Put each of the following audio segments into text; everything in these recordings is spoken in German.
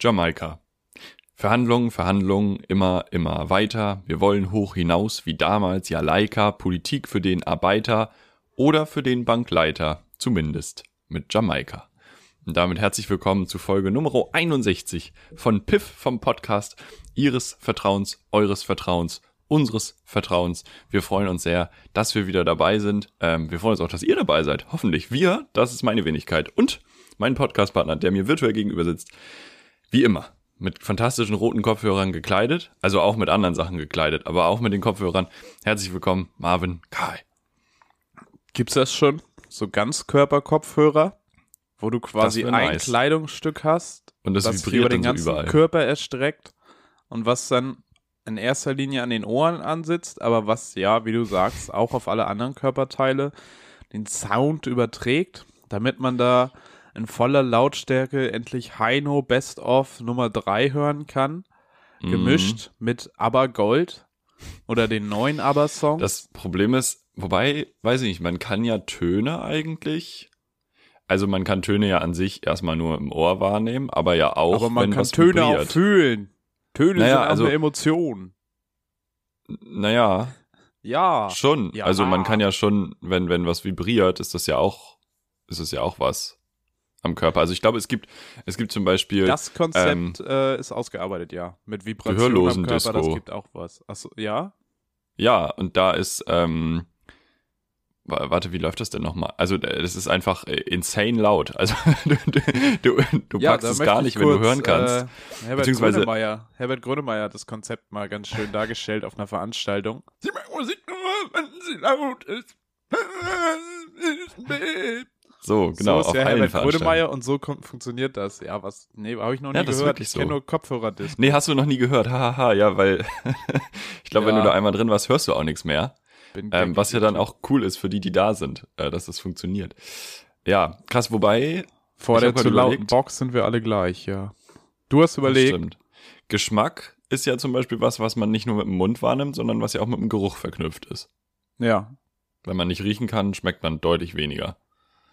Jamaika. Verhandlungen, Verhandlungen, immer, immer weiter. Wir wollen hoch hinaus, wie damals Jalaika, Politik für den Arbeiter oder für den Bankleiter, zumindest mit Jamaika. Und damit herzlich willkommen zu Folge Nummer 61 von Piff vom Podcast Ihres Vertrauens, Eures Vertrauens, unseres Vertrauens. Wir freuen uns sehr, dass wir wieder dabei sind. Ähm, wir freuen uns auch, dass ihr dabei seid. Hoffentlich wir, das ist meine Wenigkeit. Und mein Podcastpartner, der mir virtuell gegenüber sitzt, wie immer, mit fantastischen roten Kopfhörern gekleidet, also auch mit anderen Sachen gekleidet, aber auch mit den Kopfhörern. Herzlich willkommen, Marvin Kai. Gibt's das schon? So Ganzkörperkopfhörer, wo du quasi ein nice. Kleidungsstück hast, Und das was vibriert über den dann so ganzen überall. Körper erstreckt und was dann in erster Linie an den Ohren ansitzt, aber was ja, wie du sagst, auch auf alle anderen Körperteile den Sound überträgt, damit man da in voller Lautstärke endlich Heino Best of Nummer 3 hören kann, Mhm. gemischt mit Aber Gold oder den neuen Aber Song. Das Problem ist, wobei, weiß ich nicht, man kann ja Töne eigentlich, also man kann Töne ja an sich erstmal nur im Ohr wahrnehmen, aber ja auch, aber man wenn kann was Töne auch vibriert. fühlen. Töne Naja, sind auch also- eine Emotion. Naja, Ja. schon. Ja. Also man kann ja schon, wenn, wenn was vibriert, ist das ja auch, ist das ja auch was am Körper. Also ich glaube, es gibt, es gibt zum Beispiel, Das Konzept ähm, äh, ist ausgearbeitet, ja. Mit Vibration Gehörlosen am Körper, das Disco. gibt auch was. Achso, ja? Ja, und da ist, ähm, wa- warte, wie läuft das denn nochmal? Also, äh, das ist einfach äh, insane laut. Also, du, du, du, ja, packst es gar ich nicht, wenn du kurz, hören kannst. Äh, Herbert Beziehungsweise- Grönemeyer, Herbert Grönemeyer hat das Konzept mal ganz schön dargestellt auf einer Veranstaltung. Sie mag Musik nur, wenn sie laut ist. so, genau, so ist auf ja allen Herbert. Grönemeyer und so kommt, funktioniert das. Ja, was? Nee, habe ich noch nie Ja, das gehört. Ich so. kenne nur Kopfhörerdisco. Nee, hast du noch nie gehört. Hahaha, ja, weil ich glaube, wenn Ja. du da einmal drin warst, hörst du auch nichts mehr. Ähm, was ja dann auch cool ist für die, die da sind, äh, dass das funktioniert. Ja, krass, wobei, Vor der zu lauten. Box sind wir alle gleich, ja. Du hast das überlegt, stimmt. Geschmack ist ja zum Beispiel was, was man nicht nur mit dem Mund wahrnimmt, sondern was ja auch mit dem Geruch verknüpft ist. ja, Wenn man nicht riechen kann, schmeckt man deutlich weniger.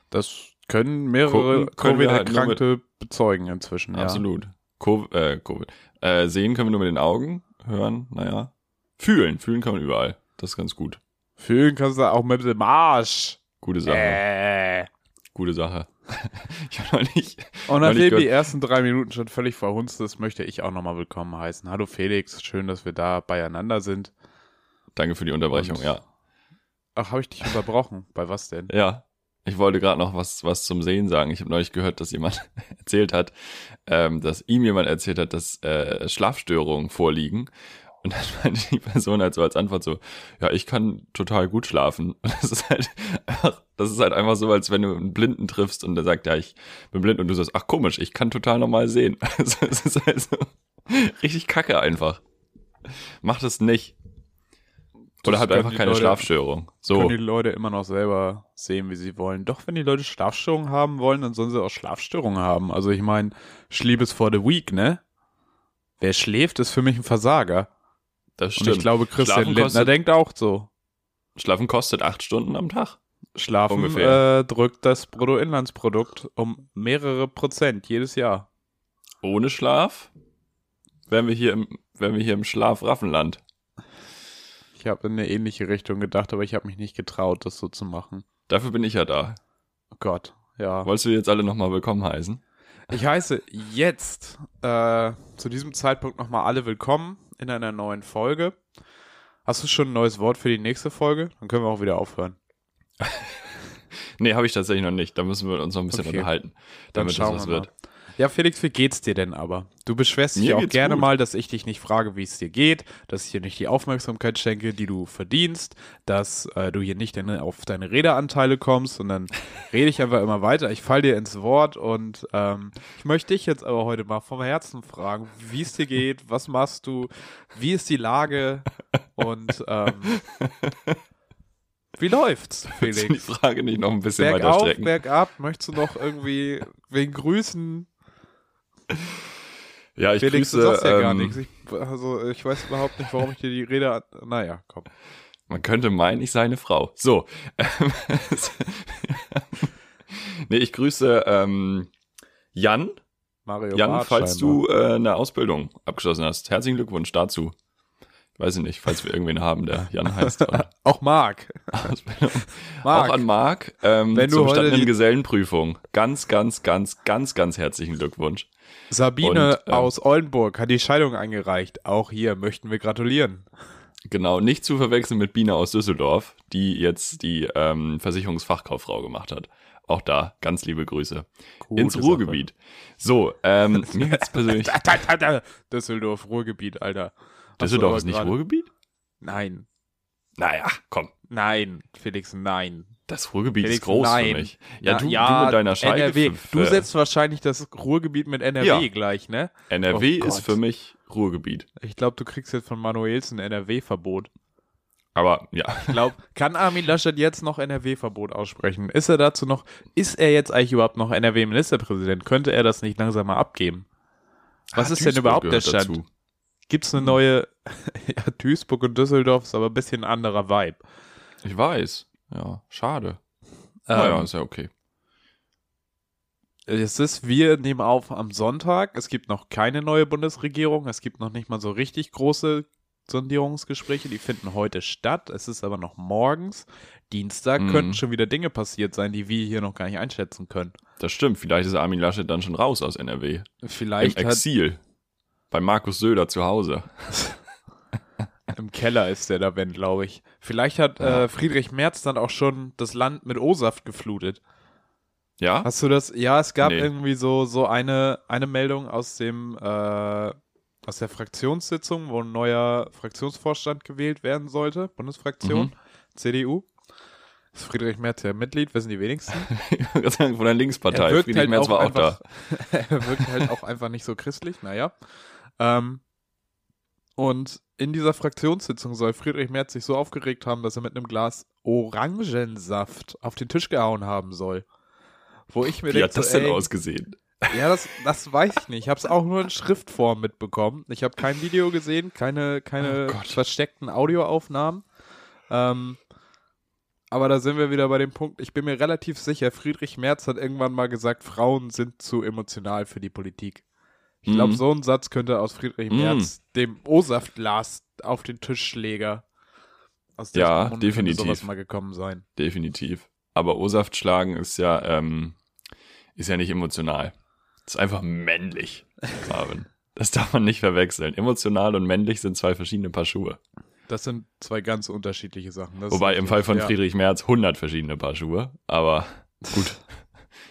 Das können mehrere halt Covid-Erkrankte bezeugen inzwischen, ja. Absolut. Co äh, Covid. Äh, sehen können wir nur mit den Augen, hören, naja. Fühlen, fühlen kann man überall. Das ist ganz gut. Fühlen kannst du auch mit dem Arsch. Gute Sache. Äh. Gute Sache. ich habe noch nicht. Und nachdem die ersten drei Minuten schon völlig verhunzt ist, möchte ich auch nochmal willkommen heißen. Hallo Felix, schön, dass wir da beieinander sind. Danke für die Unterbrechung, Und- ja. Ach, habe ich dich unterbrochen? Bei was denn? Ja. Ich wollte gerade noch was, was zum Sehen sagen. Ich habe neulich gehört, dass jemand erzählt hat, ähm, dass ihm jemand erzählt hat, dass äh, Schlafstörungen vorliegen. Und dann meinte die Person halt so als Antwort so, ja, ich kann total gut schlafen. Und das ist halt einfach, das ist halt einfach so, als wenn du einen Blinden triffst und der sagt, ja, ich bin blind und du sagst, ach komisch, ich kann total normal sehen. Also es ist halt so richtig kacke einfach. Mach das nicht. Oder können einfach keine Leute- Schlafstörung. So. Können die Leute immer noch selber sehen, wie sie wollen. Doch, wenn die Leute Schlafstörungen haben wollen, dann sollen sie auch Schlafstörungen haben. Also ich meine, Sleep is for the weak, ne? Wer schläft, ist für mich ein Versager. Das Und stimmt. ich glaube, Christian Schlafen Lindner denkt auch so. Schlafen kostet acht Stunden am Tag. Schlafen Ungefähr. äh, drückt das Bruttoinlandsprodukt um mehrere Prozent jedes Jahr. Ohne Schlaf wären wir hier im, wären wir hier im Schlafraffenland. Ich habe in eine ähnliche Richtung gedacht, aber ich habe mich nicht getraut, das so zu machen. Dafür bin ich ja da. Oh Gott, ja. Wolltest du jetzt alle nochmal willkommen heißen? Ich heiße jetzt äh, zu diesem Zeitpunkt nochmal alle willkommen in einer neuen Folge. Hast du schon ein neues Wort für die nächste Folge? Dann können wir auch wieder aufhören. Nee, habe ich tatsächlich noch nicht. Da müssen wir uns noch ein bisschen Okay. unterhalten, damit das was wir mal. Ja, Felix, wie geht's dir denn aber? Du beschwerst dich Mir auch gerne gut. mal, dass ich dich nicht frage, wie es dir geht, dass ich dir nicht die Aufmerksamkeit schenke, die du verdienst, dass äh, du hier nicht deine, auf deine Redeanteile kommst und dann rede ich einfach immer weiter. Ich fall dir ins Wort und ähm, ich möchte dich jetzt aber heute mal vom Herzen fragen, wie es dir geht, was machst du, wie ist die Lage und ähm, wie läuft's, du die Felix? Frage nicht noch ein bisschen weiter Bergauf, strecken? bergab, möchtest du noch irgendwie wegen Grüßen ja, ich Felix, grüße. du sagst ja gar ähm, nichts. Ich, also, ich weiß überhaupt nicht, warum ich dir die Rede. Naja, komm. Man könnte meinen, ich sei eine Frau. So. ähm, nee, ich grüße ähm, Jan Mario Jan, Barth falls scheinbar. du äh, eine Ausbildung abgeschlossen hast, herzlichen Glückwunsch dazu. Weiß ich nicht, falls wir irgendwen haben, der Jan heißt. Auch Marc. Auch an Marc ähm, Wenn du zur bestandenen die- Gesellenprüfung. Ganz, ganz, ganz, ganz, ganz herzlichen Glückwunsch. Sabine Und, ähm, aus Oldenburg hat die Scheidung eingereicht. Auch hier möchten wir gratulieren. Genau, nicht zu verwechseln mit Biene aus Düsseldorf, die jetzt die ähm, Versicherungsfachkauffrau gemacht hat. Auch da ganz liebe Grüße. Gute Ins Sache. Ruhrgebiet. So, ähm, mir geht's persönlich. Düsseldorf, Ruhrgebiet, Alter. Hast Düsseldorf ist nicht gerade- Ruhrgebiet? Nein. Naja, komm. Nein, Felix, nein. Das Ruhrgebiet Felix, ist groß nein. für mich. Ja, Na, du, du mit deiner Scheide. NRW. Du äh, setzt wahrscheinlich das Ruhrgebiet mit NRW Ja. gleich, ne? NRW Oh ist für mich Ruhrgebiet. Ich glaube, du kriegst jetzt von Manuels ein NRW-Verbot. Aber ja, Ich glaube, kann Armin Laschet jetzt noch NRW-Verbot aussprechen? Ist er dazu noch, ist er jetzt eigentlich überhaupt noch NRW-Ministerpräsident? Könnte er das nicht langsam mal abgeben? Was Ah, ist denn überhaupt der Stand? dazu. Gibt es eine neue, ja, Duisburg und Düsseldorf ist aber ein bisschen ein anderer Vibe. Ich weiß. Ja, schade. Ähm, naja, ist ja okay. Es ist, wir nehmen auf am Sonntag. Es gibt noch keine neue Bundesregierung. Es gibt noch nicht mal so richtig große Sondierungsgespräche. Die finden heute statt. Es ist aber noch morgens. Dienstag Mhm. könnten schon wieder Dinge passiert sein, die wir hier noch gar nicht einschätzen können. Das stimmt. Vielleicht ist Armin Laschet dann schon raus aus NRW. Vielleicht Im Exil. Bei Markus Söder zu Hause. Keller ist der da, wenn, glaube ich. Vielleicht hat Ja. äh, Friedrich Merz dann auch schon das Land mit O-Saft geflutet. Ja? Hast du das? Ja, es gab Nee. irgendwie so, so eine, eine Meldung aus dem, äh, aus der Fraktionssitzung, wo ein neuer Fraktionsvorstand gewählt werden sollte, Bundesfraktion, Mhm. CDU. Ist Friedrich Merz ja Mitglied, wissen die wenigsten. Von der Linkspartei. Friedrich halt Merz auch war auch einfach- da. er wirkt halt auch einfach nicht so christlich, naja. Ähm, und in dieser Fraktionssitzung soll Friedrich Merz sich so aufgeregt haben, dass er mit einem Glas Orangensaft auf den Tisch gehauen haben soll. Wo ich mir Wie denke, hat das denn ey, ausgesehen? Ja, das, das weiß ich nicht. Ich habe es auch nur in Schriftform mitbekommen. Ich habe kein Video gesehen, keine, keine Oh versteckten Audioaufnahmen. Ähm, aber da sind wir wieder bei dem Punkt, ich bin mir relativ sicher, Friedrich Merz hat irgendwann mal gesagt, Frauen sind zu emotional für die Politik. Ich glaube, Mhm. so ein Satz könnte aus Friedrich Mhm. Merz, dem O-Saftglas auf den Tischschläger, aus dessen Ja, Mund definitiv. sowas mal gekommen sein. Definitiv. Aber O-Saft schlagen ist ja, ähm, ist ja nicht emotional. Das ist einfach männlich, Marvin. Das darf man nicht verwechseln. Emotional und männlich sind zwei verschiedene Paar Schuhe. Das sind zwei ganz unterschiedliche Sachen. Das Wobei im Fall von ja. Friedrich Merz 100 verschiedene Paar Schuhe. Aber gut.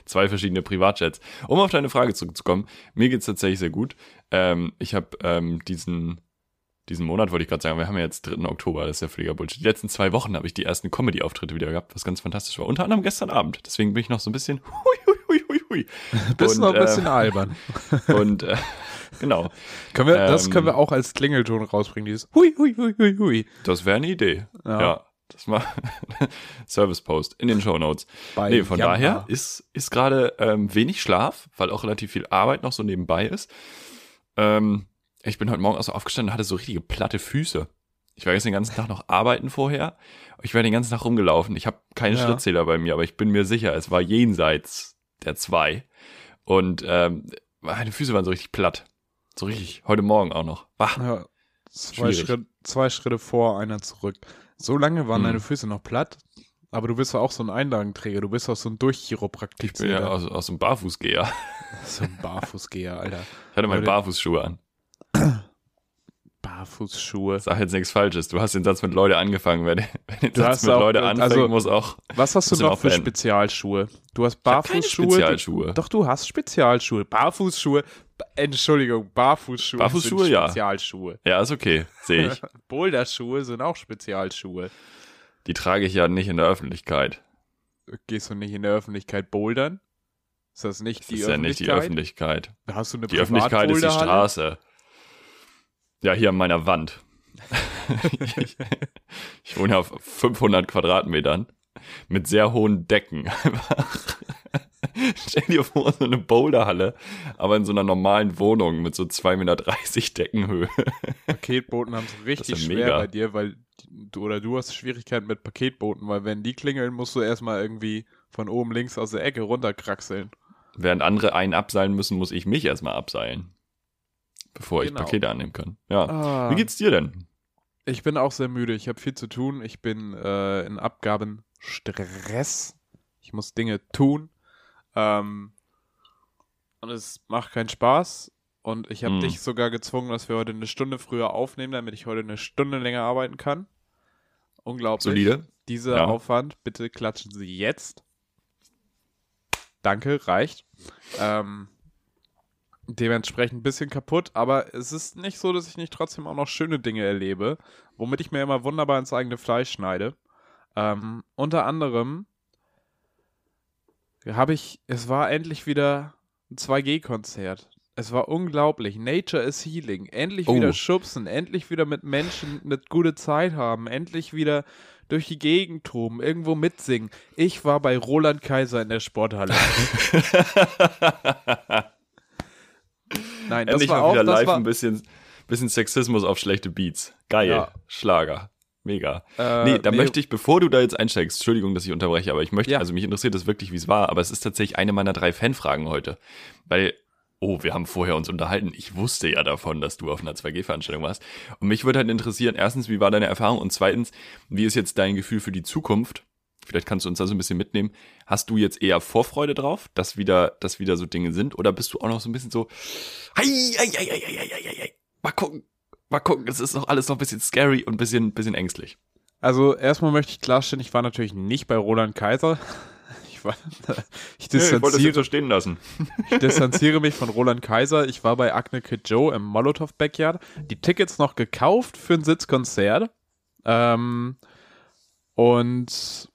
Zwei verschiedene Privatjets. Um auf deine Frage zurückzukommen, mir geht's tatsächlich sehr gut. Ähm, ich habe ähm, diesen, diesen Monat, wollte ich gerade sagen, wir haben ja jetzt 3. Oktober, das ist ja völliger Bullshit. Die letzten zwei Wochen habe ich die ersten Comedy-Auftritte wieder gehabt, was ganz fantastisch war. Unter anderem gestern Abend. Deswegen bin ich noch so ein bisschen hui, hui, hui, hui, hui. Bist noch ein bisschen äh, albern. Und äh, genau, Können wir, das ähm, können wir auch als Klingelton rausbringen, dieses Hui, hui, hui, hui, hui. das wäre eine Idee. Ja. Ja. Das war Service Post in den Show Notes. Nee, von Yamaha. daher ist, ist gerade ähm, wenig Schlaf, weil auch relativ viel Arbeit noch so nebenbei ist. Ähm, ich bin heute Morgen auch so aufgestanden und hatte so richtige platte Füße. Ich war jetzt den ganzen Tag noch arbeiten vorher. Ich war den ganzen Tag rumgelaufen. Ich habe keinen Ja. Schrittzähler bei mir, aber ich bin mir sicher, es war jenseits der zwei. Und ähm, meine Füße waren so richtig platt. So richtig, heute Morgen auch noch. Wach. Ja, zwei. Schritt, zwei Schritte vor, einer zurück. So lange waren Hm. deine Füße noch platt, aber du bist ja auch so ein Einlagenträger, du bist auch so ein Ich bin ja aus, aus dem Barfußgeher. So ein Barfußgeher, Alter. Ich hatte meine Leute. Barfußschuhe an. Barfußschuhe. Sag jetzt nichts Falsches. Du hast den Satz mit Leute angefangen. Wer den, wer den Satz mit auch- Leute anfängt, also- muss auch. Was hast du noch für. Spezialschuhe? Du hast Barfußschuhe. Spezialschuhe. Du, doch, du hast Spezialschuhe. Barfußschuhe. Entschuldigung, Barfußschuhe. Barfußschuhe, sind ja. Spezialschuhe. Ja, ist okay. Sehe ich. Boulderschuhe sind auch Spezialschuhe. Die trage ich ja nicht in der Öffentlichkeit. Gehst du nicht in der Öffentlichkeit bouldern? Ist das nicht Das die ist ja nicht die Öffentlichkeit? Öffentlichkeit. Hast du eine Die Öffentlichkeit ist die? Straße. Ja, hier an meiner Wand. ich, ich wohne auf 500 Quadratmetern mit sehr hohen Decken. Stell dir vor, so eine Boulderhalle, aber in so einer normalen Wohnung mit so 2,30 Meter Deckenhöhe. Paketboten haben es richtig ja schwer bei dir, weil du oder du hast Schwierigkeiten mit Paketboten, weil wenn die klingeln, musst du erstmal irgendwie von oben links aus der Ecke runterkraxeln. Während andere einen abseilen müssen, muss ich mich erstmal abseilen. Bevor ich Genau. Pakete annehmen kann. Ja. Ah, Wie geht's dir denn? Ich bin auch sehr müde. Ich habe viel zu tun. Ich bin äh, in Abgabenstress. Ich muss Dinge tun. Ähm, und es macht keinen Spaß. Und ich habe Hm. dich sogar gezwungen, dass wir heute eine Stunde früher aufnehmen, damit ich heute eine Stunde länger arbeiten kann. Unglaublich. Solide? Dieser Ja. Aufwand, bitte klatschen Sie jetzt. Danke, reicht. Ähm, dementsprechend ein bisschen kaputt, aber es ist nicht so, dass ich nicht trotzdem auch noch schöne Dinge erlebe, womit ich mir immer wunderbar ins eigene Fleisch schneide. Ähm, unter anderem habe ich, es war endlich wieder ein 2G-Konzert. Es war unglaublich. Nature is Healing. Endlich Oh. wieder schubsen, endlich wieder mit Menschen eine gute Zeit haben, endlich wieder durch die Gegend toben, irgendwo mitsingen. Ich war bei Roland Kaiser in der Sporthalle. Nein, das Endlich war mal auch, wieder das live war, ein bisschen, bisschen Sexismus auf schlechte Beats. Geil. Ja. Schlager. Mega. Äh, nee, da nee. möchte ich, bevor du da jetzt einsteigst, Entschuldigung, dass ich unterbreche, aber ich möchte, ja. also mich interessiert das wirklich, wie es war, aber es ist tatsächlich eine meiner drei Fanfragen heute. Weil, oh, wir haben vorher uns unterhalten. Ich wusste ja davon, dass du auf einer 2G-Veranstaltung warst. Und mich würde halt interessieren, erstens, wie war deine Erfahrung? Und zweitens, wie ist jetzt dein Gefühl für die Zukunft? Vielleicht kannst du uns da so ein bisschen mitnehmen. Hast du jetzt eher Vorfreude drauf, dass wieder, dass wieder so Dinge sind? Oder bist du auch noch so ein bisschen so, hei, hei, hei, hei, hei, hei, hei, mal gucken, mal gucken, es ist noch alles noch ein bisschen scary und ein bisschen, bisschen ängstlich. Also erstmal möchte ich klarstellen, ich war natürlich nicht bei Roland Kaiser. Ich, war, ich, distanziere, so stehen lassen. ich distanziere mich von Roland Kaiser. Ich war bei Agne Kid Joe im Molotov Backyard. Die Tickets noch gekauft für ein Sitzkonzert. Ähm, und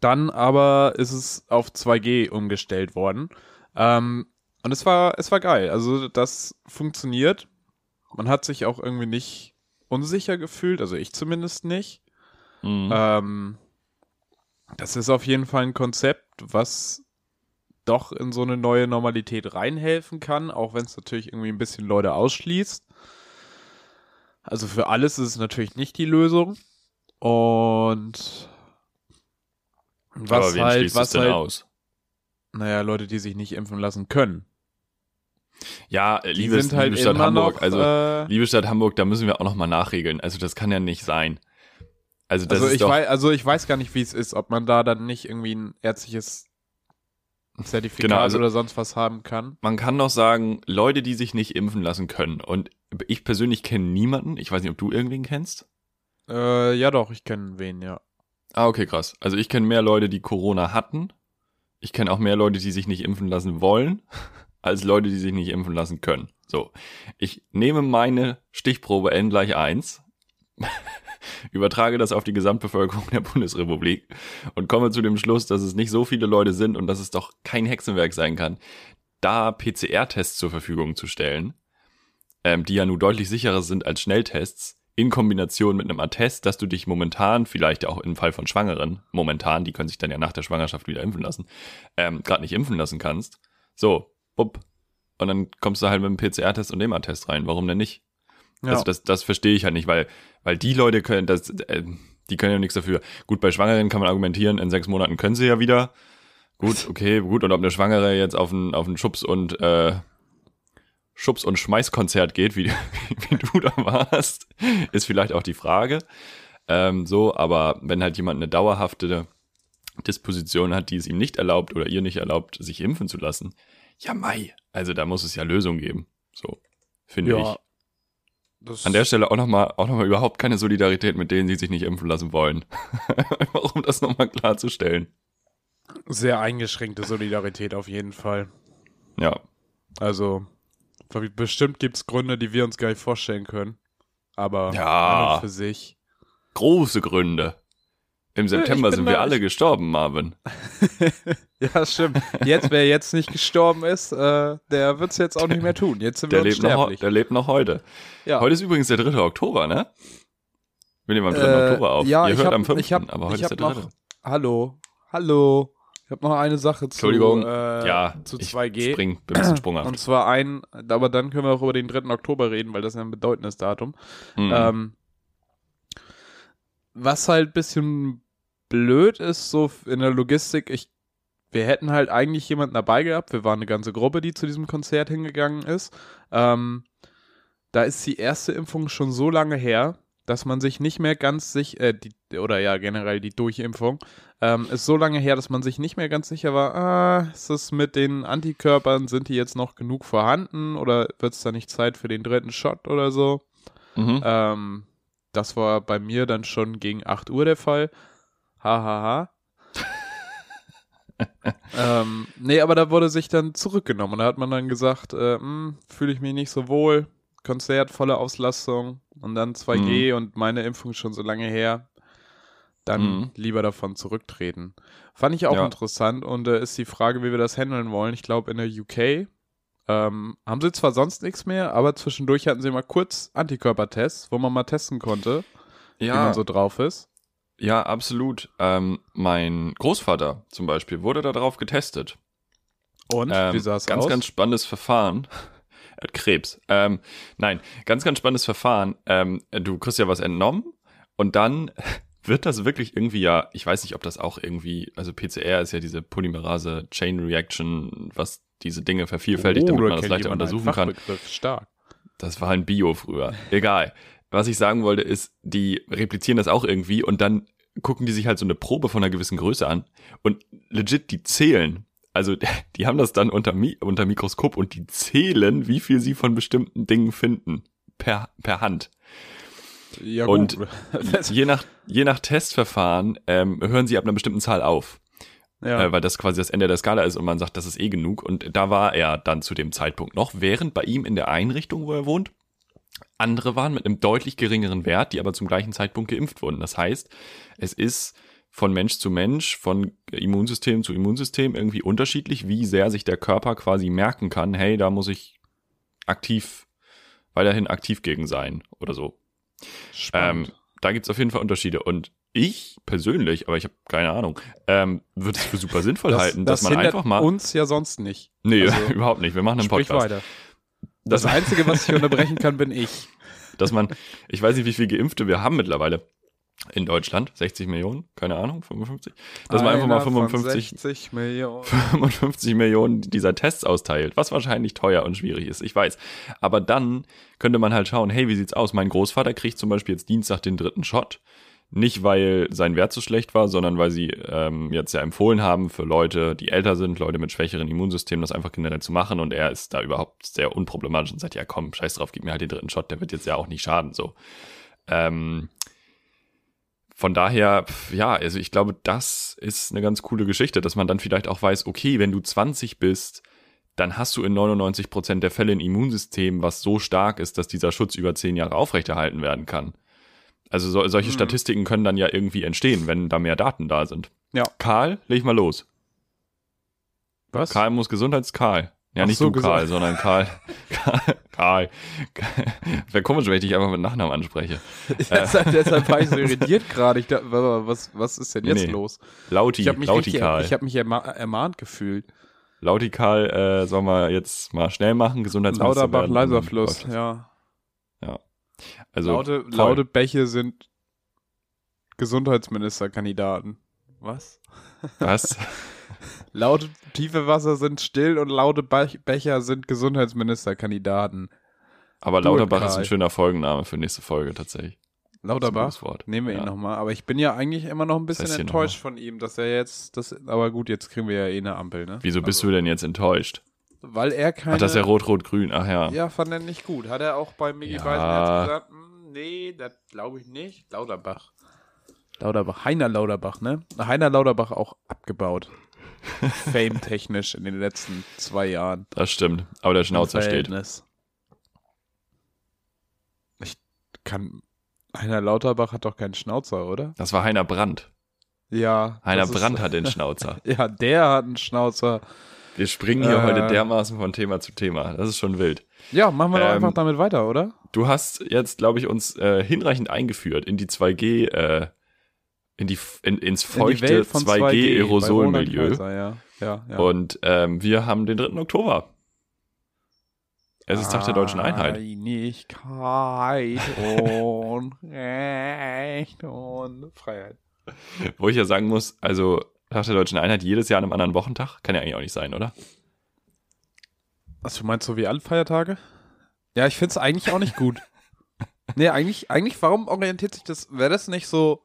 dann aber ist es auf 2G umgestellt worden. Ähm, und es war, es war geil. Also das funktioniert. Man hat sich auch irgendwie nicht unsicher gefühlt, also ich zumindest nicht. Mhm. Ähm, das ist auf jeden Fall ein Konzept, was doch in so eine neue Normalität reinhelfen kann, auch wenn es natürlich irgendwie ein bisschen Leute ausschließt. Also für alles ist es natürlich nicht die Lösung. Und was Aber wen halt, was es denn halt, aus? naja, Leute, die sich nicht impfen lassen können. Ja, äh, liebe, sind halt liebe Stadt immer Hamburg, noch, also äh, liebe Stadt Hamburg, da müssen wir auch noch mal nachregeln. Also das kann ja nicht sein. Also das also ich doch, weiß, also ich weiß gar nicht, wie es ist, ob man da dann nicht irgendwie ein ärztliches Zertifikat Genau, also- oder sonst was haben kann. man kann doch sagen, Leute, die sich nicht impfen lassen können. Und ich persönlich kenne niemanden. Ich weiß nicht, ob du irgendwen kennst. Äh, ja doch, ich kenne wen, ja. Ah, okay, krass. Also ich kenne mehr Leute, die Corona hatten. Ich kenne auch mehr Leute, die sich nicht impfen lassen wollen, als Leute, die sich nicht impfen lassen können. So. Ich nehme meine Stichprobe N gleich 1, übertrage das auf die Gesamtbevölkerung der Bundesrepublik und komme zu dem Schluss, dass es nicht so viele Leute sind und dass es doch kein Hexenwerk sein kann, da PCR-Tests zur Verfügung zu stellen, ähm, die ja nun deutlich sicherer sind als Schnelltests, in Kombination mit einem Attest, dass du dich momentan, vielleicht auch im Fall von Schwangeren, momentan, die können sich dann ja nach der Schwangerschaft wieder impfen lassen, ähm, gerade nicht impfen lassen kannst. So, bupp. Und dann kommst du halt mit dem PCR-Test und dem Attest rein. Warum denn nicht? Ja. Also das, das verstehe ich halt nicht, weil, weil die Leute können, das, äh, die können ja nichts dafür. Gut, bei Schwangeren kann man argumentieren, in sechs Monaten können sie ja wieder. Gut, okay, gut. Und ob eine Schwangere jetzt auf einen, auf einen Schubs und äh, Schubs- und Schmeißkonzert geht, wie, wie du da warst, ist vielleicht auch die Frage. Ähm, so, aber wenn halt jemand eine dauerhafte Disposition hat, die es ihm nicht erlaubt oder ihr nicht erlaubt, sich impfen zu lassen, ja, Mai. Also da muss es ja Lösungen geben. So, finde ich. ja. Das, An der Stelle auch nochmal auch noch mal überhaupt keine Solidarität mit denen, die sich nicht impfen lassen wollen. Einfach um das nochmal klarzustellen. sehr eingeschränkte Solidarität auf jeden Fall. Ja. Also, bestimmt gibt es Gründe, die wir uns gar nicht vorstellen können. Aber Ja. für sich. Große Gründe. Im September sind wir alle gestorben, Marvin. Ja, stimmt. Jetzt, wer jetzt nicht gestorben ist, äh, der wird es jetzt auch nicht mehr tun. Jetzt sind Der wir lebt, noch, der lebt noch heute. Ja. Heute ist übrigens der 3. Oktober, ne? Wir nehmen am 3. Äh, Oktober auf. ja, Ihr ich hört hab- am 5. ich hab- aber heute ich ist der 3. noch- Hallo. Hallo. Ich habe noch eine Sache zu, Entschuldigung. äh, ja, zu ich 2G. Spring, bin ein bisschen sprunghaft. Und zwar ein, aber dann können wir auch über den 3. Oktober reden, weil das ist ja ein bedeutendes Datum. Mhm. Ähm, was halt ein bisschen blöd ist, so in der Logistik, ich wir hätten halt eigentlich jemanden dabei gehabt. Wir waren eine ganze Gruppe, die zu diesem Konzert hingegangen ist. Ähm, da ist die erste Impfung schon so lange her, dass man sich nicht mehr ganz sicher, äh, die, oder ja, generell die Durchimpfung, ähm, ist so lange her, dass man sich nicht mehr ganz sicher war, ah, ist es mit den Antikörpern, sind die jetzt noch genug vorhanden oder wird es da nicht Zeit für den dritten Shot oder so? Mhm. Ähm, das war bei mir dann schon gegen 8 Uhr der Fall. Hahaha. ähm, nee, aber da wurde sich dann zurückgenommen. Und da hat man dann gesagt, äh, fühle ich mich nicht so wohl. Konzert, volle Auslastung und dann 2G und meine Impfung schon so lange her. Dann Mhm. lieber davon zurücktreten. Fand ich auch Ja. interessant und äh, ist die Frage, wie wir das handeln wollen. Ich glaube, in der UK ähm, haben sie zwar sonst nichts mehr, aber zwischendurch hatten sie mal kurz Antikörpertests, wo man mal testen konnte, wie Ja, man so drauf ist. Ja, absolut. Ähm, mein Großvater zum Beispiel wurde da drauf getestet. Und Ähm, wie sah es ganz, aus? ganz spannendes Verfahren. Er hat Krebs. Ähm, nein, ganz, ganz spannendes Verfahren. Ähm, du kriegst ja was entnommen und dann wird das wirklich irgendwie ja, ich weiß nicht, ob das auch irgendwie, also PCR ist ja diese Polymerase Chain Reaction, was diese Dinge vervielfältigt, damit da man das leichter untersuchen kann. Stark. Das war ein Bio früher. Egal. Was ich sagen wollte, ist, die replizieren das auch irgendwie und dann gucken die sich halt so eine Probe von einer gewissen Größe an und legit, die zählen. Also die haben das dann unter, Mi unter Mikroskop und die zählen, wie viel sie von bestimmten Dingen finden. Per, per Hand. Ja, Und. Je nach, je nach Testverfahren ähm, hören sie ab einer bestimmten Zahl auf. ja. äh, weil das quasi das Ende der Skala ist und man sagt, das ist eh genug. Und da war er dann zu dem Zeitpunkt noch, während bei ihm in der Einrichtung, wo er wohnt, andere waren mit einem deutlich geringeren Wert, die aber zum gleichen Zeitpunkt geimpft wurden. Das heißt, es ist von Mensch zu Mensch, von Immunsystem zu Immunsystem irgendwie unterschiedlich, wie sehr sich der Körper quasi merken kann, hey, da muss ich aktiv, weiterhin aktiv gegen sein oder so. Ähm, Spannend. da gibt's auf jeden Fall Unterschiede. Und ich persönlich, aber ich habe keine Ahnung, ähm, würde es für super sinnvoll halten, dass man einfach mal. uns ja sonst nicht. nee, also, überhaupt nicht. Wir machen einen Podcast. weiter. Das Einzige, was ich unterbrechen kann, bin ich. dass man, ich weiß nicht, wie viele Geimpfte wir haben mittlerweile in Deutschland. 60 Millionen, keine Ahnung, 55. Dass man einfach mal Einer von 55, 60 Millionen. 55 Millionen dieser Tests austeilt, was wahrscheinlich teuer und schwierig ist, ich weiß. Aber dann könnte man halt schauen, hey, wie sieht's aus? Mein Großvater kriegt zum Beispiel jetzt Dienstag den dritten Shot. Nicht, weil sein Wert so schlecht war, sondern weil sie ähm, jetzt ja empfohlen haben, für Leute, die älter sind, Leute mit schwächeren Immunsystemen, das einfach generell zu machen. Und er ist da überhaupt sehr unproblematisch und sagt, ja komm, scheiß drauf, gib mir halt den dritten Shot, der wird jetzt ja auch nicht schaden. So. Ähm, von daher, ja, also ich glaube, das ist eine ganz coole Geschichte, dass man dann vielleicht auch weiß, okay, wenn du 20 bist, dann hast du in 99 Prozent der Fälle ein Immunsystem, was so stark ist, dass dieser Schutz über zehn Jahre aufrechterhalten werden kann. Also so, solche Mhm. Statistiken können dann ja irgendwie entstehen, wenn da mehr Daten da sind. Ja. Karl, leg mal los. Was? Karl muss Gesundheits-Karl. Ja, Ach nicht so, du Karl, sondern Karl. Karl. Karl. Wäre komisch, wenn ich dich einfach mit Nachnamen anspreche. deshalb, deshalb war ich so irritiert gerade. Ich dachte, wa- was, was ist denn jetzt Nee. los? Lauti, Ich habe mich, Lauti richtig, Karl. ich hab mich erma ermahnt gefühlt. Lauti Karl, äh, sollen wir jetzt mal schnell machen, Gesundheitsminister Lauterbach, werden, leiser Fluss, läuft das. ja. Also, laute, laute Bäche sind Gesundheitsministerkandidaten. Was? Was? Laute tiefe Wasser sind still und laute Bech- Becher sind Gesundheitsministerkandidaten. Aber Du Lauterbach ist ein schöner Folgenname für nächste Folge tatsächlich. Lauterbach? Das. Nehmen wir ihn Ja. nochmal. Aber ich bin ja eigentlich immer noch ein bisschen heißt hier enttäuscht von ihm, dass er jetzt, das, aber gut, jetzt kriegen wir ja eh eine Ampel, ne? Wieso bist also, du denn jetzt enttäuscht? Weil er keine. Ach, das ist ja rot-rot-grün. Ach ja. Ja, fand er nicht gut. Hat er auch bei Mickey Ja. Beisenherz gesagt, "Hm, nee, das glaube ich nicht. Lauterbach. Lauterbach. Heiner Lauterbach, ne? Heiner Lauterbach auch abgebaut. Fame-technisch in den letzten zwei Jahren. Das stimmt. Aber der Schnauzer steht. Ich kann. Heiner Lauterbach hat doch keinen Schnauzer, oder? Das war Heiner Brandt. Ja. Heiner ist- Brandt hat den Schnauzer. Ja, der hat einen Schnauzer. Wir springen hier Äh. heute dermaßen von Thema zu Thema. Das ist schon wild. Ja, machen wir doch Ähm, einfach damit weiter, oder? Du hast jetzt, glaube ich, uns äh, hinreichend eingeführt in die 2G, äh, in die, in, ins feuchte Welt von 2G, bei 2G-Aerosolmilieu. Roland Kaiser, Ja, ja, ja. Und ähm, wir haben den 3. Oktober. Es ist Tag der deutschen Einheit. Einigkeit und Recht und Freiheit. Wo ich ja sagen muss, also Tag der Deutschen Einheit jedes Jahr an einem anderen Wochentag? Kann ja eigentlich auch nicht sein, oder? Was du meinst, so wie alle Feiertage? Ja, ich finde es eigentlich auch nicht gut. nee, eigentlich, eigentlich, warum orientiert sich das? Wäre das nicht so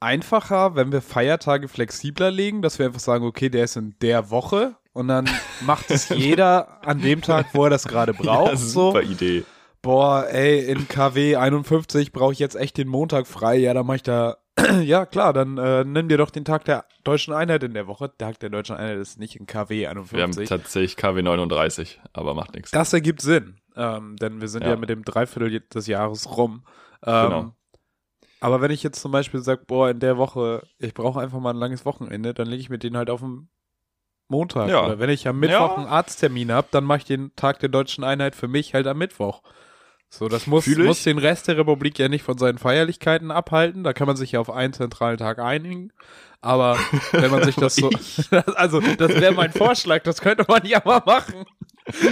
einfacher, wenn wir Feiertage flexibler legen, dass wir einfach sagen, okay, der ist in der Woche und dann macht es jeder an dem Tag, wo er das gerade braucht. Ja, so. super Idee. Boah, ey, in KW 51 brauche ich jetzt echt den Montag frei. Ja, dann mach ich da. Ja, klar, dann äh, nimm dir doch den Tag der deutschen Einheit in der Woche. Der Tag der deutschen Einheit ist nicht in KW Wir haben 51. tatsächlich KW 39, aber macht nichts. Das ergibt Sinn, ähm, denn wir sind ja. Ja. mit dem Dreiviertel des Jahres rum. Ähm, Genau. Aber wenn ich jetzt zum Beispiel sage, boah, in der Woche, ich brauche einfach mal ein langes Wochenende, dann lege ich mir den halt auf den Montag. Ja. Oder wenn ich am Mittwoch Ja. einen Arzttermin habe, dann mache ich den Tag der deutschen Einheit für mich halt am Mittwoch. So, das muss, muss den Rest der Republik ja nicht von seinen Feierlichkeiten abhalten. Da kann man sich ja auf einen zentralen Tag einigen. Aber wenn man sich das so, also das wäre mein Vorschlag, das könnte man ja mal machen.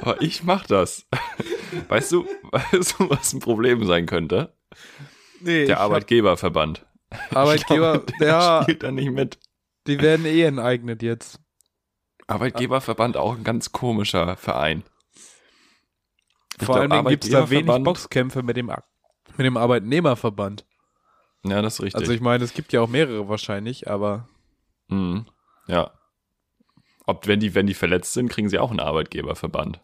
Aber ich mach das. Weißt du, weißt du, was ein Problem sein könnte? Nee, Der Arbeitgeberverband. Arbeitgeber, glaube, der ja, spielt da nicht mit. die werden eh enteignet jetzt. Arbeitgeberverband auch ein ganz komischer Verein. Ich Vor Dingen gibt es da wenig Boxkämpfe mit dem, mit dem Arbeitnehmerverband. Ja, das ist richtig. Also ich meine, es gibt ja auch mehrere wahrscheinlich, aber Mhm. Ja. Ob, wenn die, wenn die verletzt sind, kriegen sie auch einen Arbeitgeberverband.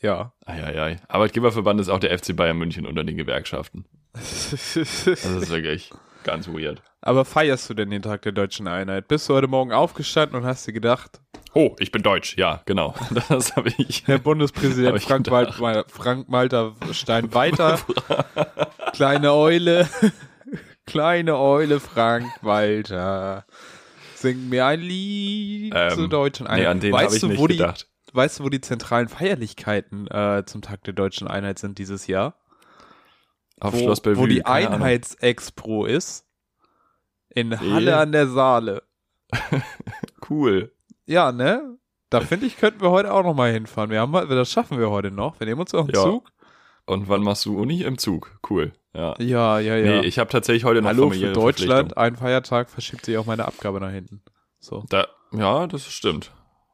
ja. Eieiei. Arbeitgeberverband ist auch der FC Bayern München unter den Gewerkschaften. Das ist wirklich ganz weird. aber feierst du denn den Tag der deutschen Einheit? Bist du heute Morgen aufgestanden und hast dir gedacht, Oh, ich bin deutsch. Ja, genau. Das habe ich. Herr Bundespräsident ich Frank. Wal Frank Malter Stein weiter, kleine Eule, kleine Eule Frank Walter, sing mir ein Lied Ähm, zur deutschen Nee, Einheit. an den weißt ich du, nicht wo die, gedacht. Weißt du, wo die zentralen Feierlichkeiten äh, zum Tag der deutschen Einheit sind dieses Jahr? Auf wo, Schloss Bellevue. wo die. Einheitsexpo ist. In. Halle an der Saale. Cool. Ja, ne? Da finde ich, könnten wir heute auch noch mal hinfahren. Wir haben, das schaffen wir heute noch. Wir nehmen uns auch einen Ja. Zug. Und wann machst du Uni? Im Zug. Cool. Ja. Ja, ja, ja. Nee, ich habe tatsächlich heute noch Hallo für Deutschland, ein Feiertag verschiebt sich auch meine Abgabe nach hinten. So. Da, ja, das stimmt.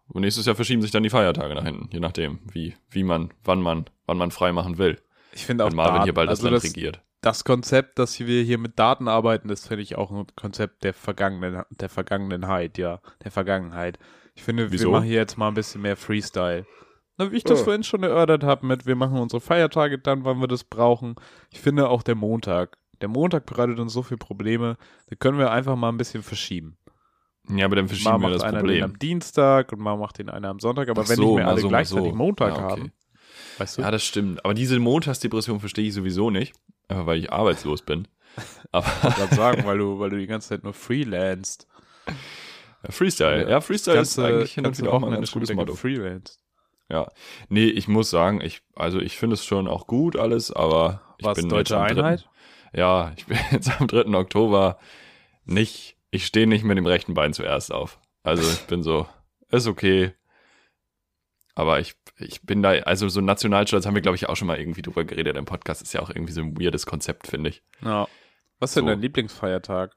Und nächstes Jahr verschieben sich dann die Feiertage nach hinten, je nachdem, wie, wie man, wann man, wann man frei machen will. Ich finde auch Wenn Marvin Daten- hier bald also das Land das, regiert. das Konzept, dass wir hier mit Daten arbeiten, das finde ich auch ein Konzept der Vergangenen, der Vergangenheit, ja, der Vergangenheit. Ich finde, Wieso? wir machen hier jetzt mal ein bisschen mehr Freestyle. Na, wie ich das Oh. vorhin schon erörtert habe mit, wir machen unsere Feiertage dann, wann wir das brauchen. Ich finde auch der Montag. Der Montag bereitet uns so viele Probleme, da können wir einfach mal ein bisschen verschieben. Ja, aber dann Mal verschieben wir macht das Problem. am Dienstag und mal macht den einer am Sonntag, aber Ach wenn so, nicht mehr mal alle so, mal gleichzeitig so. Montag Ja, okay. haben, weißt du? Ja, das stimmt. Aber diese Montagsdepression verstehe ich sowieso nicht, einfach weil ich arbeitslos bin. Aber gerade sagen, weil du, weil du die ganze Zeit nur freelanced. ja, Freestyle, ja, Freestyle ist eigentlich hin und ganze wieder auch mal ein ganz gutes Motto. gefreelanced. Ja. Nee, ich muss sagen, ich, also ich finde es schon auch gut alles, aber ich Was, bin Deutsche jetzt Einheit? 3. Ja, ich bin jetzt am 3. Oktober nicht, ich stehe nicht mit dem rechten Bein zuerst auf. Also ich bin so, ist okay. Aber ich, ich bin da, also so Nationalstolz haben wir, glaube ich, auch schon mal irgendwie drüber geredet im Podcast. Ist ja auch irgendwie so ein weirdes Konzept, finde ich. Ja. Was ist denn So. dein Lieblingsfeiertag?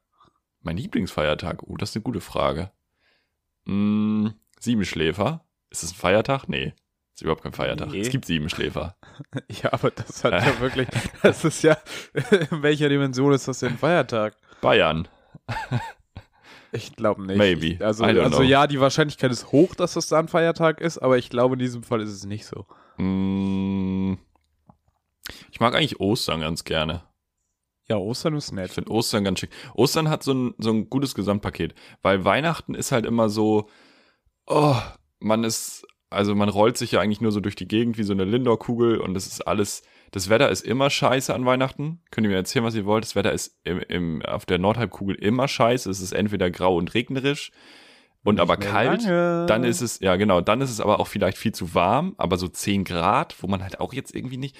Mein Lieblingsfeiertag? Oh, das ist eine gute Frage. Hm, Siebenschläfer? Ist es ein Feiertag? Nee. Ist überhaupt kein Feiertag. Nee. Es gibt Siebenschläfer. Ja, aber das hat ja wirklich, das ist ja, in welcher Dimension ist das denn ein Feiertag? Bayern. Ich glaube nicht. Maybe. Ich, also, also know. ja, die Wahrscheinlichkeit ist hoch, dass das da ein Feiertag ist, aber ich glaube, in diesem Fall ist es nicht so. Hm, ich mag eigentlich Ostern ganz gerne. Ja, Ostern ist Ich nett. finde Ostern ganz schick. Ostern hat so ein, so ein gutes Gesamtpaket, weil Weihnachten ist halt immer so, oh, man ist, also man rollt sich ja eigentlich nur so durch die Gegend wie so eine Lindor-Kugel und das ist alles, das Wetter ist immer scheiße an Weihnachten. Könnt ihr mir erzählen, was ihr wollt? Das Wetter ist im, im, auf der Nordhalbkugel immer scheiße. Es ist entweder grau und regnerisch und Nicht aber kalt. lange. Dann ist es, ja genau, dann ist es aber auch vielleicht viel zu warm, aber so 10 Grad, wo man halt auch jetzt irgendwie nicht,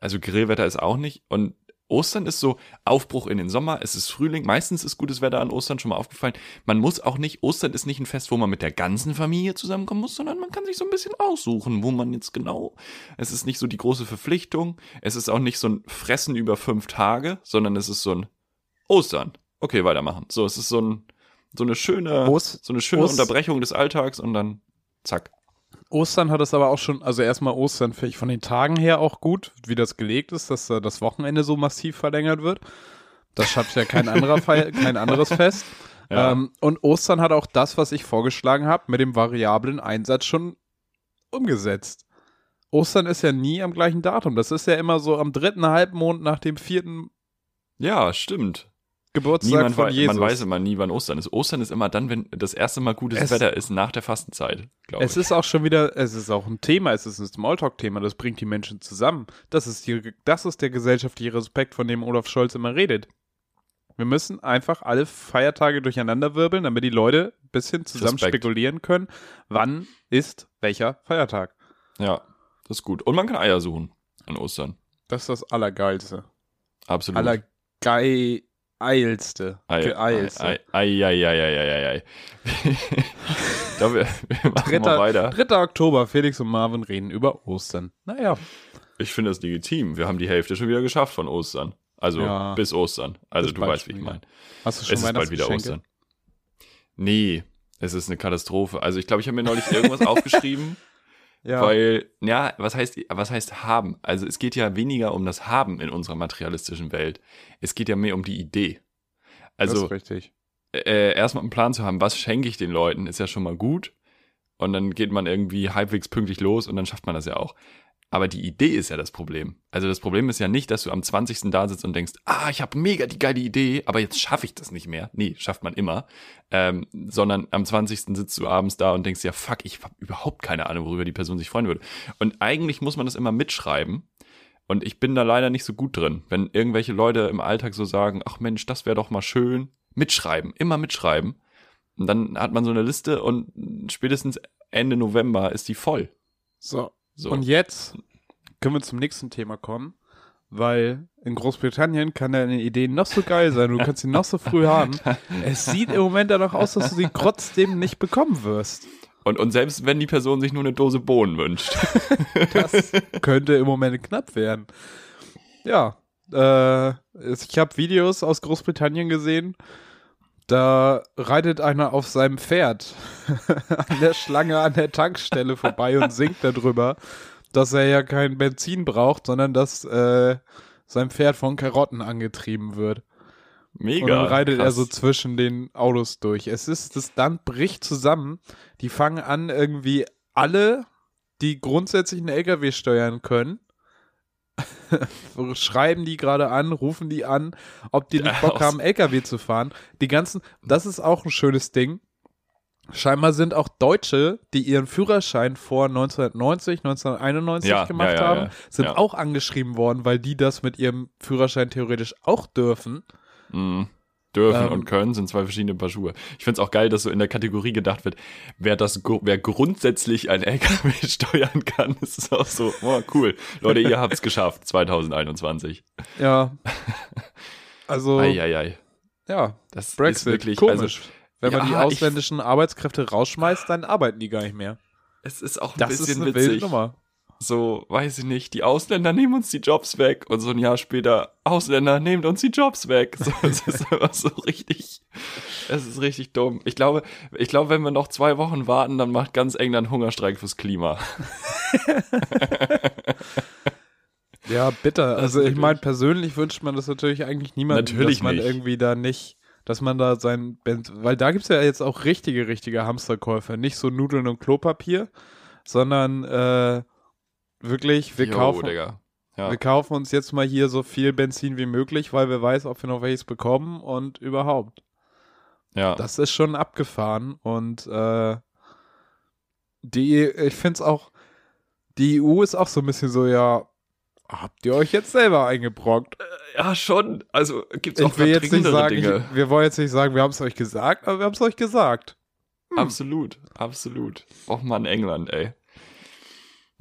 also Grillwetter ist auch nicht und Ostern ist so Aufbruch in den Sommer, es ist Frühling, meistens ist gutes Wetter an Ostern schon mal aufgefallen. Man muss auch nicht, Ostern ist nicht ein Fest, wo man mit der ganzen Familie zusammenkommen muss, sondern man kann sich so ein bisschen aussuchen, wo man jetzt genau, es ist nicht so die große Verpflichtung, es ist auch nicht so ein Fressen über fünf Tage, sondern es ist so ein, Ostern. Okay, weitermachen. So, es ist so, ein, so eine schöne, Ost- so eine schöne Ost- Unterbrechung des Alltags und dann zack. Ostern hat es aber auch schon, also erstmal Ostern finde ich von den Tagen her auch gut, wie das gelegt ist, dass äh, das Wochenende so massiv verlängert wird. Das schafft ja kein anderer Feier, kein anderes Fest. Ja. Ähm, und Ostern hat auch das, was ich vorgeschlagen habe, mit dem variablen Einsatz schon umgesetzt. Ostern ist ja nie am gleichen Datum. Das ist ja immer so am dritten Halbmond nach dem vierten Ja, stimmt. Geburtstag Niemand von Jesus. man weiß immer nie, wann Ostern ist. Ostern ist immer dann, wenn das erste Mal gutes Es- Wetter ist nach der Fastenzeit, glaube ich. Es ist auch schon wieder, es ist auch ein Thema, es ist ein Smalltalk-Thema, das bringt die Menschen zusammen. Das ist, die, das ist der gesellschaftliche Respekt, von dem Olaf Scholz immer redet. Wir müssen einfach alle Feiertage durcheinanderwirbeln, damit die Leute ein bisschen zusammen Respekt. spekulieren können, wann ist welcher Feiertag. ja, das ist gut. Und man kann Eier suchen an Ostern. Das ist das Allergeilste. Absolut. Allergeilste. Ei, Geilste. ei, ei, ei, ei, ei, ei, ei. ich glaube, wir, wir machen Dritter, weiter. 3. Oktober, Felix und Marvin reden über Ostern. Naja, Ich finde das legitim. Wir haben die Hälfte schon wieder geschafft von Ostern. Also Ja. bis Ostern. Also Bis du weißt, wie ich meine. hast du schon Es ist bald wieder? Ostern. Nee, es ist eine Katastrophe. Also ich glaube, ich habe mir neulich irgendwas aufgeschrieben, Ja. weil, ja, was heißt, was heißt haben? Also es geht ja weniger um das Haben in unserer materialistischen Welt. Es geht ja mehr um die Idee. Also richtig. äh, erstmal einen Plan zu haben, was schenke ich den Leuten, ist ja schon mal gut. Und dann geht man irgendwie halbwegs pünktlich los und dann schafft man das ja auch. Aber die Idee ist ja das Problem. Also das Problem ist ja nicht, dass du am 20. da sitzt und denkst, ah, ich habe mega die geile Idee, aber jetzt schaffe ich das nicht mehr. Nee, schafft man immer. Ähm, sondern am 20. sitzt du abends da und denkst, ja, fuck, ich habe überhaupt keine Ahnung, worüber die Person sich freuen würde. Und eigentlich muss man das immer mitschreiben. Und ich bin da leider nicht so gut drin. Wenn irgendwelche Leute im Alltag so sagen, ach Mensch, das wäre doch mal schön. Mitschreiben, immer mitschreiben. Und dann hat man so eine Liste und spätestens Ende November ist die voll. So, So. Und jetzt können wir zum nächsten Thema kommen, weil in Großbritannien kann deine Idee noch so geil sein, du kannst sie noch so früh haben. Es sieht im Moment danach aus, dass du sie trotzdem nicht bekommen wirst. Und, und selbst wenn die Person sich nur eine Dose Bohnen wünscht. Das könnte im Moment knapp werden. Ja, äh, ich habe Videos aus Großbritannien gesehen. Da reitet einer auf seinem Pferd an der Schlange an der Tankstelle vorbei und singt darüber, dass er ja kein Benzin braucht, sondern dass äh, sein Pferd von Karotten angetrieben wird. Mega. Und dann reitet er krass. so zwischen den Autos durch. Es ist, das Land bricht zusammen. Die fangen an, irgendwie alle, die grundsätzlich einen LKW steuern können, schreiben die gerade an, rufen die an, ob die nicht Bock haben, LKW zu fahren. Die ganzen, das ist auch ein schönes Ding. Scheinbar sind auch Deutsche, die ihren Führerschein vor 1990, 1991 Ja, gemacht ja, ja, haben, sind auch angeschrieben worden, weil die das mit ihrem Führerschein theoretisch auch dürfen. Mhm. Dürfen Ähm, und können sind zwei verschiedene Paar Schuhe. Ich find's auch geil, dass so in der Kategorie gedacht wird, wer das, wer grundsätzlich ein LKW steuern kann, das ist auch so, oh, cool. Leute, ihr habt's geschafft, 2021. Ja. Also, Eieiei. ja, Das ist Brexit, wirklich, komisch. also, Wenn man die Ja, ich- ausländischen Arbeitskräfte rausschmeißt, dann arbeiten die gar nicht mehr. es ist auch ein Das ist bisschen eine wilde witzig. Nummer. So, weiß ich nicht, die Ausländer nehmen uns die Jobs weg und so ein Jahr später, Ausländer nehmt uns die Jobs weg. So, es ist einfach so richtig, es ist richtig dumm. Ich glaube, ich glaube, wenn wir noch zwei Wochen warten, dann macht ganz England Hungerstreik fürs Klima. Ja, bitter. Also ich meine, persönlich wünscht man das natürlich eigentlich niemandem, Natürlich dass man nicht. irgendwie da nicht, dass man da sein, Ben- weil da gibt's ja jetzt auch richtige, richtige Hamsterkäufe. Nicht so Nudeln und Klopapier, sondern äh, wirklich, wir Jo, kaufen. Ja. wir kaufen uns jetzt mal hier so viel Benzin wie möglich, weil wir weiß, ob wir noch welches bekommen und überhaupt. ja. Das ist schon abgefahren und äh, die, ich finde es auch, die EU ist auch so ein bisschen so, ja, habt ihr euch jetzt selber eingebrockt? ja, schon. Also gibt's auch Ich will jetzt nicht sagen, Dinge. ich, wir wollen jetzt nicht sagen, wir haben es euch gesagt, aber wir haben es euch gesagt. Hm. Absolut, absolut. Och Mann, England, ey.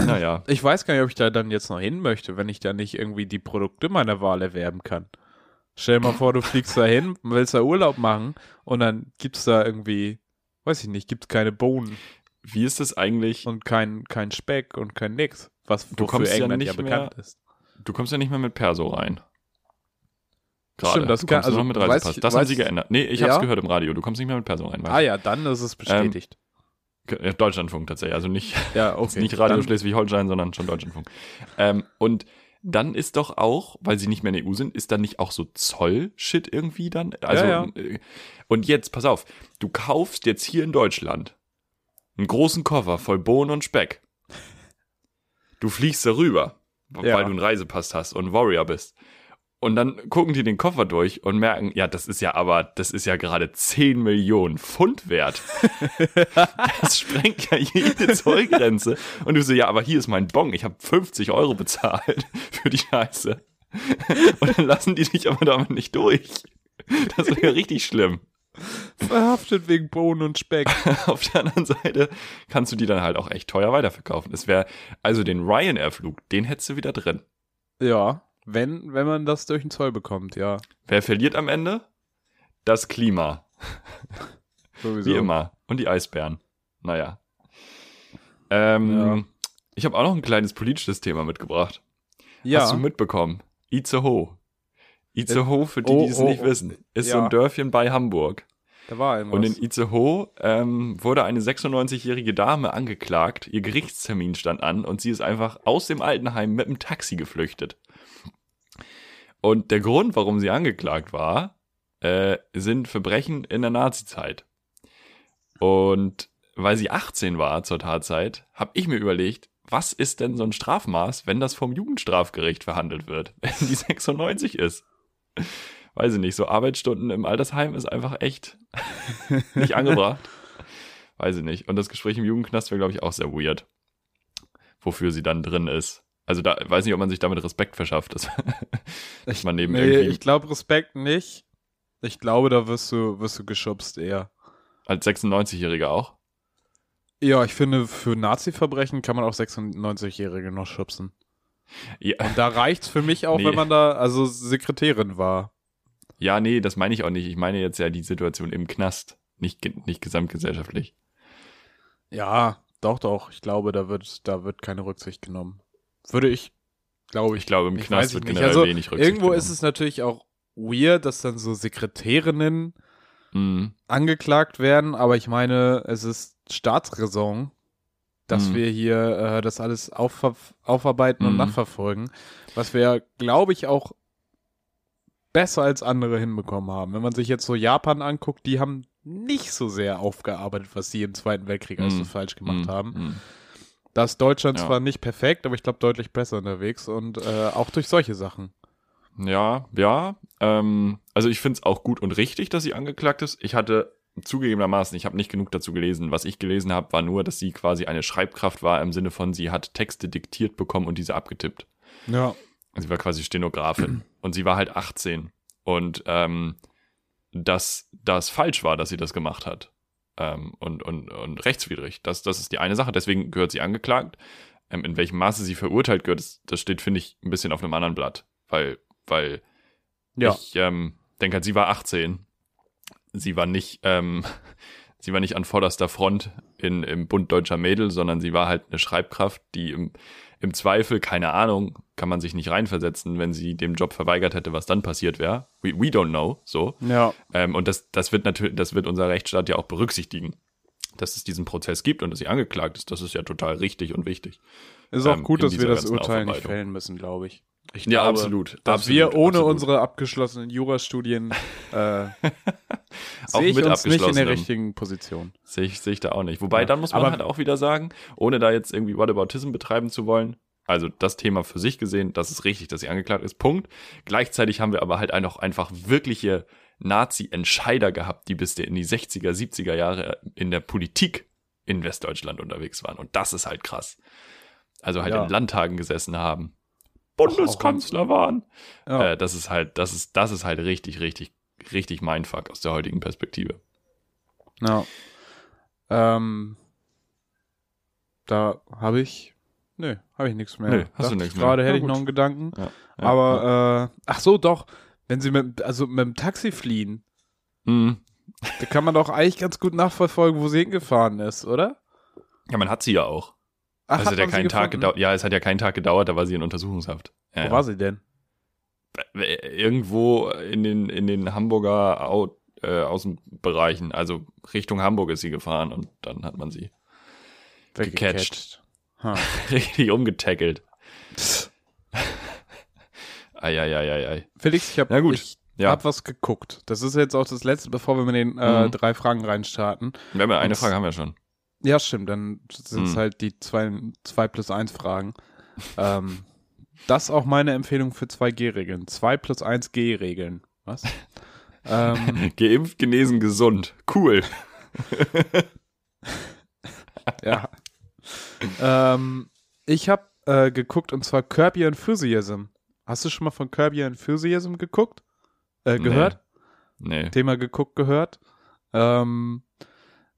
Naja. Ich weiß gar nicht, ob ich da dann jetzt noch hin möchte, wenn ich da nicht irgendwie die Produkte meiner Wahl erwerben kann. Stell dir mal vor, du fliegst da hin, willst da Urlaub machen und dann gibt's da irgendwie, weiß ich nicht, gibt's keine Bohnen Wie ist es eigentlich? und kein, kein Speck und kein nix, was Du wofür kommst ja England ja, nicht bekannt mehr- ist. Du kommst ja nicht mehr mit Perso rein. Gerade. Stimmt, das du kann- also, noch mit Reisepass. ich- das haben sie geändert. Nee, ich Ja? hab's gehört im Radio. Du kommst nicht mehr mit Perso rein. Ah ja, dann ist es bestätigt. ja. Deutschlandfunk tatsächlich. Also nicht, ja, okay. nicht Radio Schleswig-Holstein, sondern schon Deutschlandfunk. Ähm, und dann ist doch auch, weil sie nicht mehr in der EU sind, ist dann nicht auch so Zoll-Shit irgendwie dann? Also, Ja, äh, und jetzt, pass auf, du kaufst jetzt hier in Deutschland einen großen Koffer voll Bohnen und Speck. Du fliegst darüber, Ja. weil du einen Reisepass hast und Warrior bist. Und dann gucken die den Koffer durch und merken, ja, das ist ja aber, das ist ja gerade 10 Millionen Pfund wert. das sprengt ja jede Zollgrenze. Und du so, ja, aber hier ist mein Bon, ich habe 50 Euro bezahlt für die Scheiße. Und dann lassen die dich aber damit nicht durch. Das wäre richtig schlimm. Verhaftet wegen Bohnen und Speck. Auf der anderen Seite kannst du die dann halt auch echt teuer weiterverkaufen. Es wäre, also den Ryanair-Flug, den hättest du wieder drin. ja, wenn, wenn man das durch den Zoll bekommt, ja. Wer verliert am Ende? Das Klima. Sowieso. Wie immer. Und die Eisbären. Naja. Ähm, Ja. Ich habe auch noch ein kleines politisches Thema mitgebracht. Ja. Hast du mitbekommen? Itzehoe. Itzehoe, für die, Oh, die es oh, nicht oh. wissen, ist so Ja. ein Dörfchen bei Hamburg. da war irgendwas. Und in Itzehoe ähm, wurde eine 96-jährige Dame angeklagt, ihr Gerichtstermin stand an und sie ist einfach aus dem Altenheim mit dem Taxi geflüchtet. Und der Grund, warum sie angeklagt war, äh, sind Verbrechen in der Nazizeit. Und weil sie 18 war zur Tatzeit, habe ich mir überlegt, was ist denn so ein Strafmaß, wenn das vom Jugendstrafgericht verhandelt wird, wenn die 96 ist? Weiß ich nicht, so Arbeitsstunden im Altersheim ist einfach echt nicht angebracht. Weiß ich nicht. Und das Gespräch im Jugendknast wäre, glaube ich, auch sehr weird. Wofür sie dann drin ist. Also da weiß nicht, ob man sich damit Respekt verschafft, dass, dass man neben nee, irgendwie ich glaube Respekt nicht. Ich glaube, da wirst du, wirst du geschubst eher. als 96-Jähriger auch. Ja, ich finde, für Nazi-Verbrechen kann man auch 96-Jährige noch schubsen. Ja, Und da reicht's für mich auch, Nee. wenn man da also Sekretärin war. ja, nee, das meine ich auch nicht. Ich meine jetzt ja die Situation im Knast, nicht, nicht gesamtgesellschaftlich. Ja, doch, doch. Ich glaube, da wird, da wird keine Rücksicht genommen. Würde ich, glaube ich. Ich glaube, im Ich Knast wird generell Also, wenig Rücksicht Irgendwo ist genommen. es natürlich auch weird, dass dann so Sekretärinnen Mhm. angeklagt werden, aber ich meine, es ist Staatsräson, dass Mhm. wir hier äh, das alles aufarbeiten und Mhm. nachverfolgen, was wir, glaube ich, auch besser als andere hinbekommen haben. Wenn man sich jetzt so Japan anguckt, die haben nicht so sehr aufgearbeitet, was sie im Zweiten Weltkrieg alles so Mhm. falsch gemacht Mhm. haben. Da ist Deutschland Ja. zwar nicht perfekt, aber ich glaube deutlich besser unterwegs und äh, auch durch solche Sachen. Ja, ja. Ähm, also ich finde es auch gut und richtig, dass sie angeklagt ist. Ich hatte zugegebenermaßen, ich habe nicht genug dazu gelesen. Was ich gelesen habe, war nur, dass sie quasi eine Schreibkraft war im Sinne von, sie hat Texte diktiert bekommen und diese abgetippt. Ja. Sie war quasi Stenografin und sie war halt 18 und ähm, dass das falsch war, dass sie das gemacht hat ähm, und, und, und rechtswidrig. Das, das ist die eine Sache. Deswegen gehört sie angeklagt. Ähm, in welchem Maße sie verurteilt gehört, das, das steht, finde ich, ein bisschen auf einem anderen Blatt. Weil, weil Ja. ich ähm, denke halt, sie war 18. Sie war nicht, ähm, sie war nicht an vorderster Front in, im Bund deutscher Mädel, sondern sie war halt eine Schreibkraft, die im, im Zweifel, keine Ahnung, kann man sich nicht reinversetzen, wenn sie dem Job verweigert hätte, was dann passiert wäre. We, we don't know, so. Ja. Ähm, und das, das wird natürlich, das wird unser Rechtsstaat ja auch berücksichtigen, dass es diesen Prozess gibt und dass sie angeklagt ist. Das ist ja total richtig und wichtig. Ist auch Ähm, gut, dass wir das Urteil nicht fällen müssen, glaube ich. Ich Ja, glaube, absolut. Dass absolut, wir ohne absolut. unsere abgeschlossenen Jurastudien äh, Auch sehe ich mit uns nicht in der richtigen Position. Sehe ich, sehe ich da auch nicht. Wobei, Ja. dann muss man Aber- halt auch wieder sagen, ohne da jetzt irgendwie Whataboutism betreiben zu wollen, also das Thema für sich gesehen, das ist richtig, dass sie angeklagt ist, Punkt. Gleichzeitig haben wir aber halt auch einfach wirkliche Nazi-Entscheider gehabt, die bis in die 60er, 70er Jahre in der Politik in Westdeutschland unterwegs waren. Und das ist halt krass. Also halt Ja. in Landtagen gesessen haben. Bundeskanzler waren. Ja. Äh, das ist halt, das ist, das ist halt richtig, richtig, richtig Mindfuck aus der heutigen Perspektive. ja. Ähm, da habe ich. Nö, habe ich nichts mehr. Nö, hast du nichts ich mehr. Gerade hätte ich noch einen Gedanken. Ja, Aber, äh, ach so, doch. Wenn sie mit, also mit dem Taxi fliehen, Mhm. da kann man doch eigentlich ganz gut nachverfolgen, wo sie hingefahren ist, oder? Ja, man hat sie ja auch. Ach, also sie keinen Tag gedauert. Ja, es hat ja keinen Tag gedauert, da war sie in Untersuchungshaft. Ja, Wo war sie denn? irgendwo in den, in den Hamburger Au äh, Außenbereichen, also Richtung Hamburg ist sie gefahren und dann hat man sie gecatcht. Ha. Richtig umgetackelt. Eieieiei. Felix, ich habe ich ja. hab was geguckt. Das ist jetzt auch das letzte, bevor wir mit den äh, Mhm. drei Fragen reinstarten. Wir haben ja eine Und- Frage haben wir schon. Ja, stimmt. Dann sind es Mhm. halt die zwei, zwei plus eins Fragen. ähm, das ist auch meine Empfehlung für 2G-Regeln. 2 plus 1 G-Regeln. Was? ähm, Geimpft, genesen, gesund. Cool. ja. ähm, ich habe äh, geguckt und zwar Curb Your Enthusiasm. Hast du schon mal von Curb Your Enthusiasm geguckt? Äh, Nee. gehört? Nee. Thema geguckt, gehört. Ähm,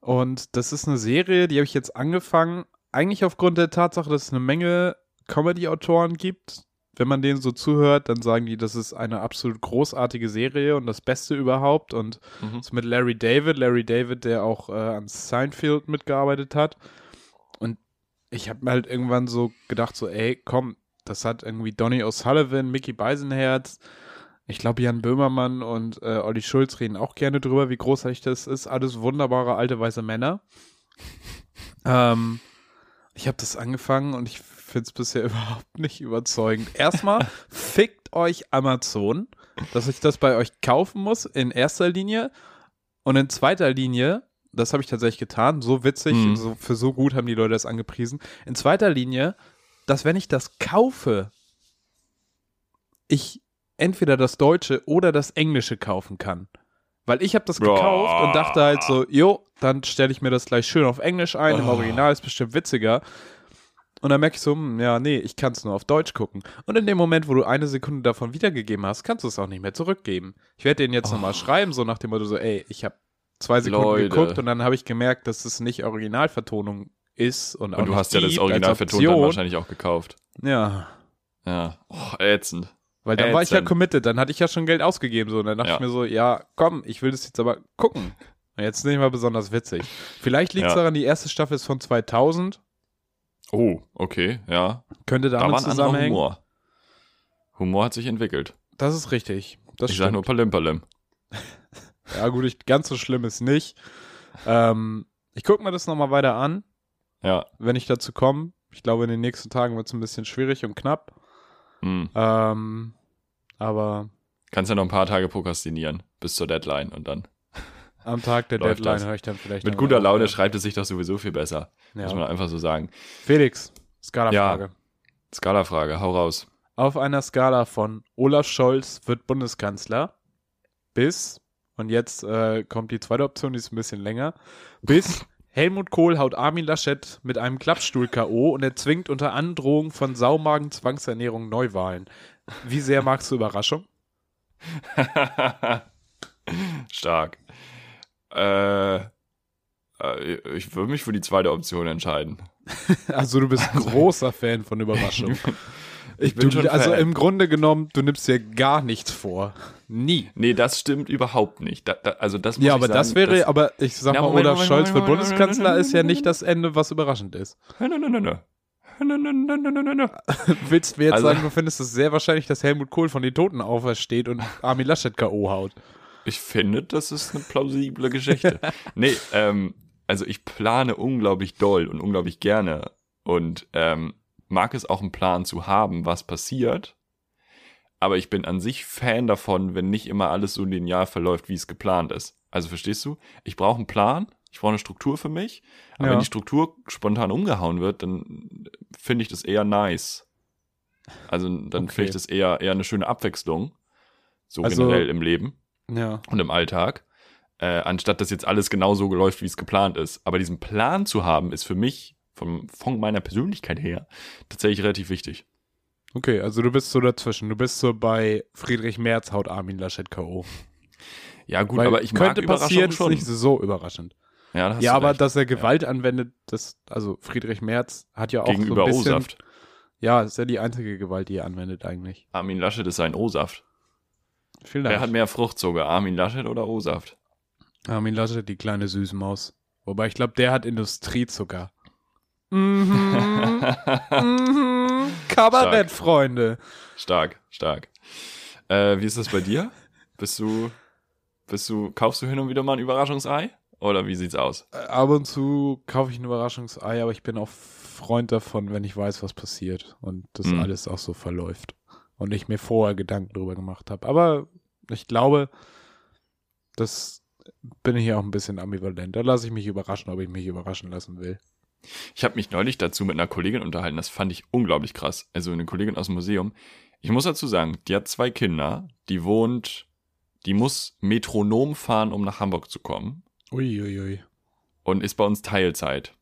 und das ist eine Serie, die habe ich jetzt angefangen, eigentlich aufgrund der Tatsache, dass es eine Menge Comedy-Autoren gibt. Wenn man denen so zuhört, dann sagen die, das ist eine absolut großartige Serie und das Beste überhaupt. Und Mhm. mit Larry David, Larry David, der auch äh, an Seinfeld mitgearbeitet hat. Und ich habe mir halt irgendwann so gedacht, so, ey, komm, das hat irgendwie Donny O'Sullivan, Mickey Beisenherz, ich glaube Jan Böhmermann und äh, Olli Schulz reden auch gerne drüber, wie großartig das ist. Alles wunderbare alte weiße Männer. ähm, ich habe das angefangen und ich finde es bisher überhaupt nicht überzeugend. Erstmal fickt euch Amazon, dass ich das bei euch kaufen muss in erster Linie und in zweiter Linie, das habe ich tatsächlich getan, so witzig, Mhm. so, für so gut haben die Leute das angepriesen. In zweiter Linie, dass wenn ich das kaufe, ich entweder das Deutsche oder das Englische kaufen kann. Weil ich habe das gekauft und dachte halt so, jo, dann stelle ich mir das gleich schön auf Englisch ein, im Oh. Original ist bestimmt witziger. Und dann merke ich so, hm, ja, nee, ich kann es nur auf Deutsch gucken. Und in dem Moment, wo du eine Sekunde davon wiedergegeben hast, kannst du es auch nicht mehr zurückgeben. Ich werde den jetzt nochmal schreiben, so nach dem Motto so, ey, ich habe zwei Sekunden Oh. Leute. geguckt und dann habe ich gemerkt, dass es nicht Originalvertonung ist und Und du hast ja das gibt Original als vertont dann wahrscheinlich auch gekauft. Ja, Ja. Oh, ätzend. Weil dann war ich ja Ätzend. committed, dann hatte ich ja schon Geld ausgegeben so und dann dachte Ja. ich mir so, ja, komm, ich will das jetzt aber gucken. Und jetzt nicht mal besonders witzig. Vielleicht liegt es Ja. daran, die erste Staffel ist von 2000, Oh, okay, ja. könnte Da damit war ein zusammenhängen. Humor. Humor hat sich entwickelt. Das ist richtig. Das ich sag stimmt. nur Palim Palim. Ja gut, ich, ganz so schlimm ist nicht. Ähm, ich gucke mir das nochmal weiter an, Ja. wenn ich dazu komme. Ich glaube, in den nächsten Tagen wird es ein bisschen schwierig und knapp. Hm. Ähm, aber Kannst ja noch ein paar Tage prokrastinieren bis zur Deadline und dann. am Tag der Deadline höre ich dann vielleicht Mit guter auf, Laune ja. schreibt es sich doch sowieso viel besser. Muss Ja. man einfach so sagen. Felix, Skala-Frage. Skala-Frage, hau raus. Auf einer Skala von Olaf Scholz wird Bundeskanzler bis, und jetzt äh, kommt die zweite Option, die ist ein bisschen länger, bis Helmut Kohl haut Armin Laschet mit einem Klappstuhl K.O. und er zwingt unter Androhung von Saumagen Zwangsernährung Neuwahlen. Wie sehr magst du Überraschung? Stark. Äh, äh, ich würde mich für die zweite Option entscheiden. Also du bist großer Fan von Überraschung. Ich bin du, schon also Fan. im Grunde genommen, du nimmst dir gar nichts vor. Nie. Nee, das stimmt überhaupt nicht. Da, da, also das muss Ja, aber sagen, das wäre, aber ich sag Ja, mal, Moment, Olaf Moment, Scholz Moment, für Bundeskanzler ist ja nicht das Ende, was überraschend ist. Nö, nö, nö, nö. Willst du mir jetzt Also- sagen, du findest es sehr wahrscheinlich, dass Helmut Kohl von den Toten aufersteht und Armin Laschet K.O. haut? Ich finde, das ist eine plausible Geschichte. nee, ähm, also ich plane unglaublich doll und unglaublich gerne und ähm, mag es auch einen Plan zu haben, was passiert. Aber ich bin an sich Fan davon, wenn nicht immer alles so linear verläuft, wie es geplant ist. Also verstehst du? Ich brauche einen Plan, ich brauche eine Struktur für mich. Aber Ja. wenn die Struktur spontan umgehauen wird, dann finde ich das eher nice. Also dann Okay. finde ich das eher, eher eine schöne Abwechslung. So Also- generell im Leben Ja. und im Alltag, äh, anstatt dass jetzt alles genau so läuft, wie es geplant ist. Aber diesen Plan zu haben, ist für mich vom, von meiner Persönlichkeit her tatsächlich relativ wichtig. Okay, also du bist so dazwischen. Du bist so bei Friedrich Merz haut Armin Laschet K.O. Ja gut, Weil aber ich mag könnte passieren, Überraschungen ist schon. nicht so überraschend. ja, Ja, aber recht. dass er Gewalt anwendet, das, also Friedrich Merz hat ja auch gegenüber so ein bisschen, O-Saft. Ja, ist ja die einzige Gewalt, die er anwendet eigentlich. Armin Laschet ist ein O-Saft. Vielen Wer hat mehr Fruchtzucker, Armin Laschet oder O-Saft? Armin Laschet, die kleine Süßmaus. Wobei ich glaube, der hat Industriezucker. Mhm. mhm. Kabarett, Freunde. stark, stark. Äh, wie ist das bei dir? Bist du, bist du, kaufst du hin und wieder mal ein Überraschungsei? Oder wie sieht's aus? Äh, Ab und zu kaufe ich ein Überraschungsei, aber ich bin auch Freund davon, wenn ich weiß, was passiert und das Mhm. alles auch so verläuft. Und ich mir vorher Gedanken drüber gemacht habe. Aber ich glaube, das bin ich ja auch ein bisschen ambivalent. Da lasse ich mich überraschen, ob ich mich überraschen lassen will. Ich habe mich neulich dazu mit einer Kollegin unterhalten, das fand ich unglaublich krass. Also eine Kollegin aus dem Museum. Ich muss dazu sagen, die hat zwei Kinder, die wohnt, die muss Metronom fahren, um nach Hamburg zu kommen Uiuiui. und ist bei uns Teilzeit.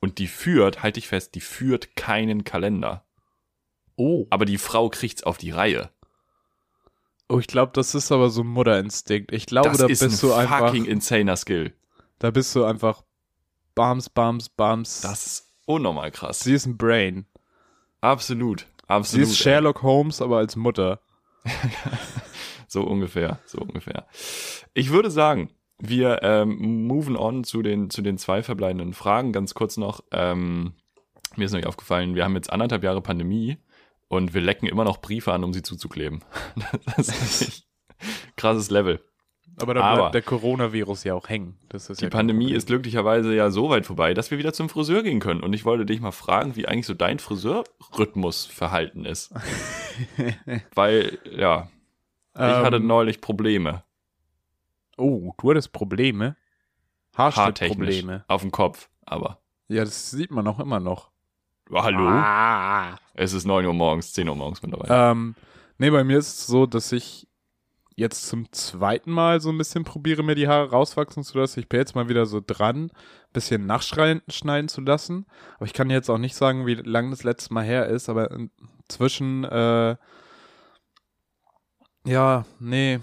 Und die führt, halte ich fest, die führt keinen Kalender. Oh. Aber die Frau kriegt's auf die Reihe. Oh, ich glaube, das ist aber so ein Mutterinstinkt. Ich glaube, Das da ist bist ein du einfach, fucking insaner Skill. da bist du einfach Bams, Bams, Bams. Das ist unnormal krass. Sie ist ein Brain. Absolut. Sie Absolut. ist ey. Sherlock Holmes, aber als Mutter. So ungefähr, so ungefähr. Ich würde sagen, wir ähm, moven on zu den, zu den zwei verbleibenden Fragen. Ganz kurz noch, ähm, mir ist noch nicht aufgefallen, wir haben jetzt anderthalb Jahre Pandemie und wir lecken immer noch Briefe an, um sie zuzukleben. Das ist krasses Level. Aber da Aber- bleibt der Coronavirus ja auch hängen. Die ja Pandemie ist glücklicherweise ja so weit vorbei, dass wir wieder zum Friseur gehen können. Und ich wollte dich mal fragen, wie eigentlich so dein Friseurrhythmusverhalten ist. Weil, ja, ich hatte Ähm, neulich Probleme. Oh, du hattest Probleme? Haarschnittprobleme. Auf dem Kopf, aber. Ja, das sieht man auch immer noch. Oh, hallo? Ah. Es ist 9 Uhr morgens, 10 Uhr morgens mittlerweile. Ähm, nee, bei mir ist es so, dass ich jetzt zum zweiten Mal so ein bisschen probiere, mir die Haare rauswachsen zu lassen. Ich bin jetzt mal wieder so dran, ein bisschen nachschneiden zu lassen. Aber ich kann jetzt auch nicht sagen, wie lang das letzte Mal her ist, aber inzwischen, äh, ja, nee,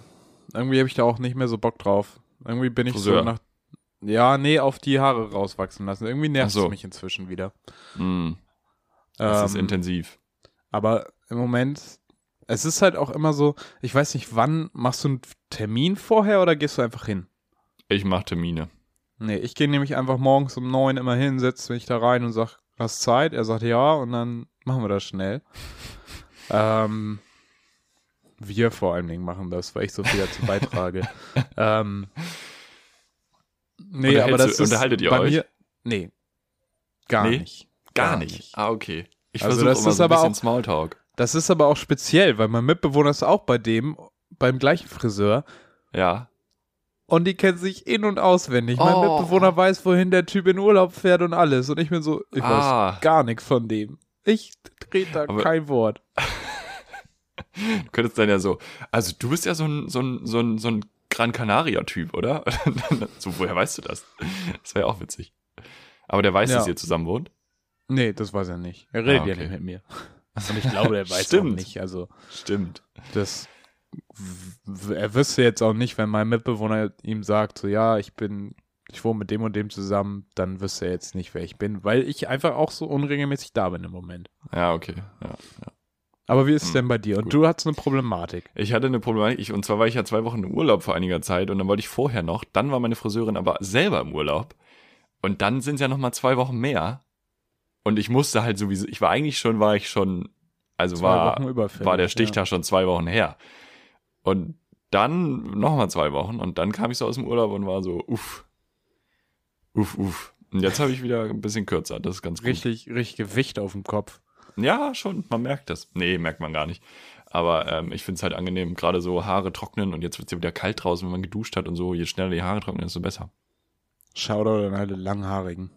irgendwie habe ich da auch nicht mehr so Bock drauf. Irgendwie bin ich Friseur. so nach, ja, nee, auf die Haare rauswachsen lassen. Irgendwie nervt so. es mich inzwischen wieder. Mm, das ist Ähm, intensiv. aber im Moment, es ist halt auch immer so, ich weiß nicht, wann machst du einen Termin vorher oder gehst du einfach hin? Ich mache Termine. Nee, ich gehe nämlich einfach morgens um neun immer hin, setze mich da rein und sag, hast Zeit? Er sagt ja und dann machen wir das schnell. ähm, wir vor allen Dingen machen das, weil ich so viel dazu beitrage. ähm, nee, aber das du- ist unterhaltet ihr bei euch? mir, nee, gar Nee? nicht. Gar, nicht. Ah, okay. Ich Also das ist so ein aber auch- Smalltalk. Das ist aber auch speziell, weil mein Mitbewohner ist auch bei dem, beim gleichen Friseur. Ja. Und die kennt sich in- und auswendig. Mein Oh. Mitbewohner weiß, wohin der Typ in Urlaub fährt und alles. Und ich bin so, ich Ah. weiß gar nichts von dem. Ich rede da Aber- kein Wort. Du könntest dann ja so, also du bist ja so ein, so ein, so ein, so ein Gran Canaria-Typ, oder? so, woher weißt du das? Das wäre ja auch witzig. Aber der weiß, Ja. dass ihr zusammen wohnt? Nee, das weiß er nicht. Er redet Ah, ja okay. nicht mit mir. Und ich glaube, er weiß Stimmt. auch nicht. Also, Stimmt. das. Er wüsste jetzt auch nicht, wenn mein Mitbewohner ihm sagt, so, ja, ich bin, ich wohne mit dem und dem zusammen, dann wüsste er jetzt nicht, wer ich bin, weil ich einfach auch so unregelmäßig da bin im Moment. Ja, okay. Ja. Aber wie ist es Hm, denn bei dir? Und gut. du hattest eine Problematik. Ich hatte eine Problematik, ich, und zwar war ich ja zwei Wochen im Urlaub vor einiger Zeit und dann wollte ich vorher noch, dann war meine Friseurin aber selber im Urlaub und dann sind es ja nochmal zwei Wochen mehr und ich musste halt sowieso, ich war eigentlich schon, war ich schon, also Zwei war, war der ja. Stichtag schon zwei Wochen her und dann nochmal zwei Wochen und dann kam ich so aus dem Urlaub und war so, uff, uff, uff. Und jetzt habe ich wieder ein bisschen kürzer, das ist ganz gut. Richtig, richtig Gewicht auf dem Kopf. Ja, schon, man merkt das. Nee, merkt man gar nicht. Aber ähm, ich finde es halt angenehm, gerade so Haare trocknen und jetzt wird es ja wieder kalt draußen, wenn man geduscht hat und so. Je schneller die Haare trocknen, desto besser. Shoutout an alle Langhaarigen.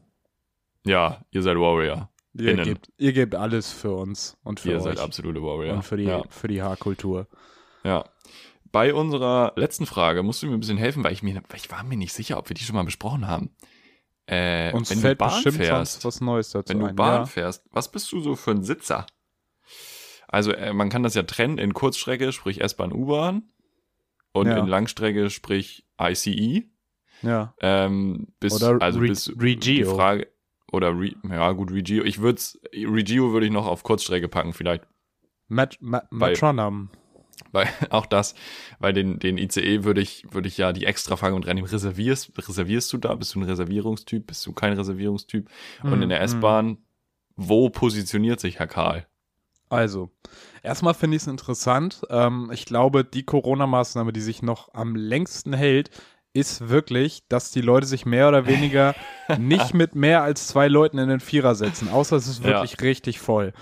Ja, ihr seid Warrior. Ihr gebt, ihr gebt alles für uns und für ihr euch. seid absolute Warrior. Und für die, ja, für die Haarkultur. ja. Bei unserer letzten Frage musst du mir ein bisschen helfen, weil ich mir, weil ich war mir nicht sicher, ob wir die schon mal besprochen haben. Äh, Uns wenn fällt du Bahn fährst, was Neues dazu wenn du ein. Bahn ja. fährst, was bist du so für ein Sitzer? Also äh, man kann das ja trennen in Kurzstrecke, sprich S-Bahn, U-Bahn und Ja. in Langstrecke, sprich ICE. ja. Ähm, bis, Oder also Re- bis die Regio. Frage oder Re, ja gut Regio. Ich würde Regio würde ich noch auf Kurzstrecke packen vielleicht, Mat Ma Weil- Matronam. weil auch das, weil den den ICE würde ich würde ich ja die extra Frage und rein reservierst reservierst du da? Bist du ein Reservierungstyp? Bist du kein Reservierungstyp? Und Mhm, in der mhm. S-Bahn, wo positioniert sich Herr Karl? Also, erstmal finde ich es interessant. Ähm, ich glaube, die Corona-Maßnahme, die sich noch am längsten hält, ist wirklich, dass die Leute sich mehr oder weniger nicht mit mehr als zwei Leuten in den Vierer setzen, außer es ist wirklich ja. richtig voll.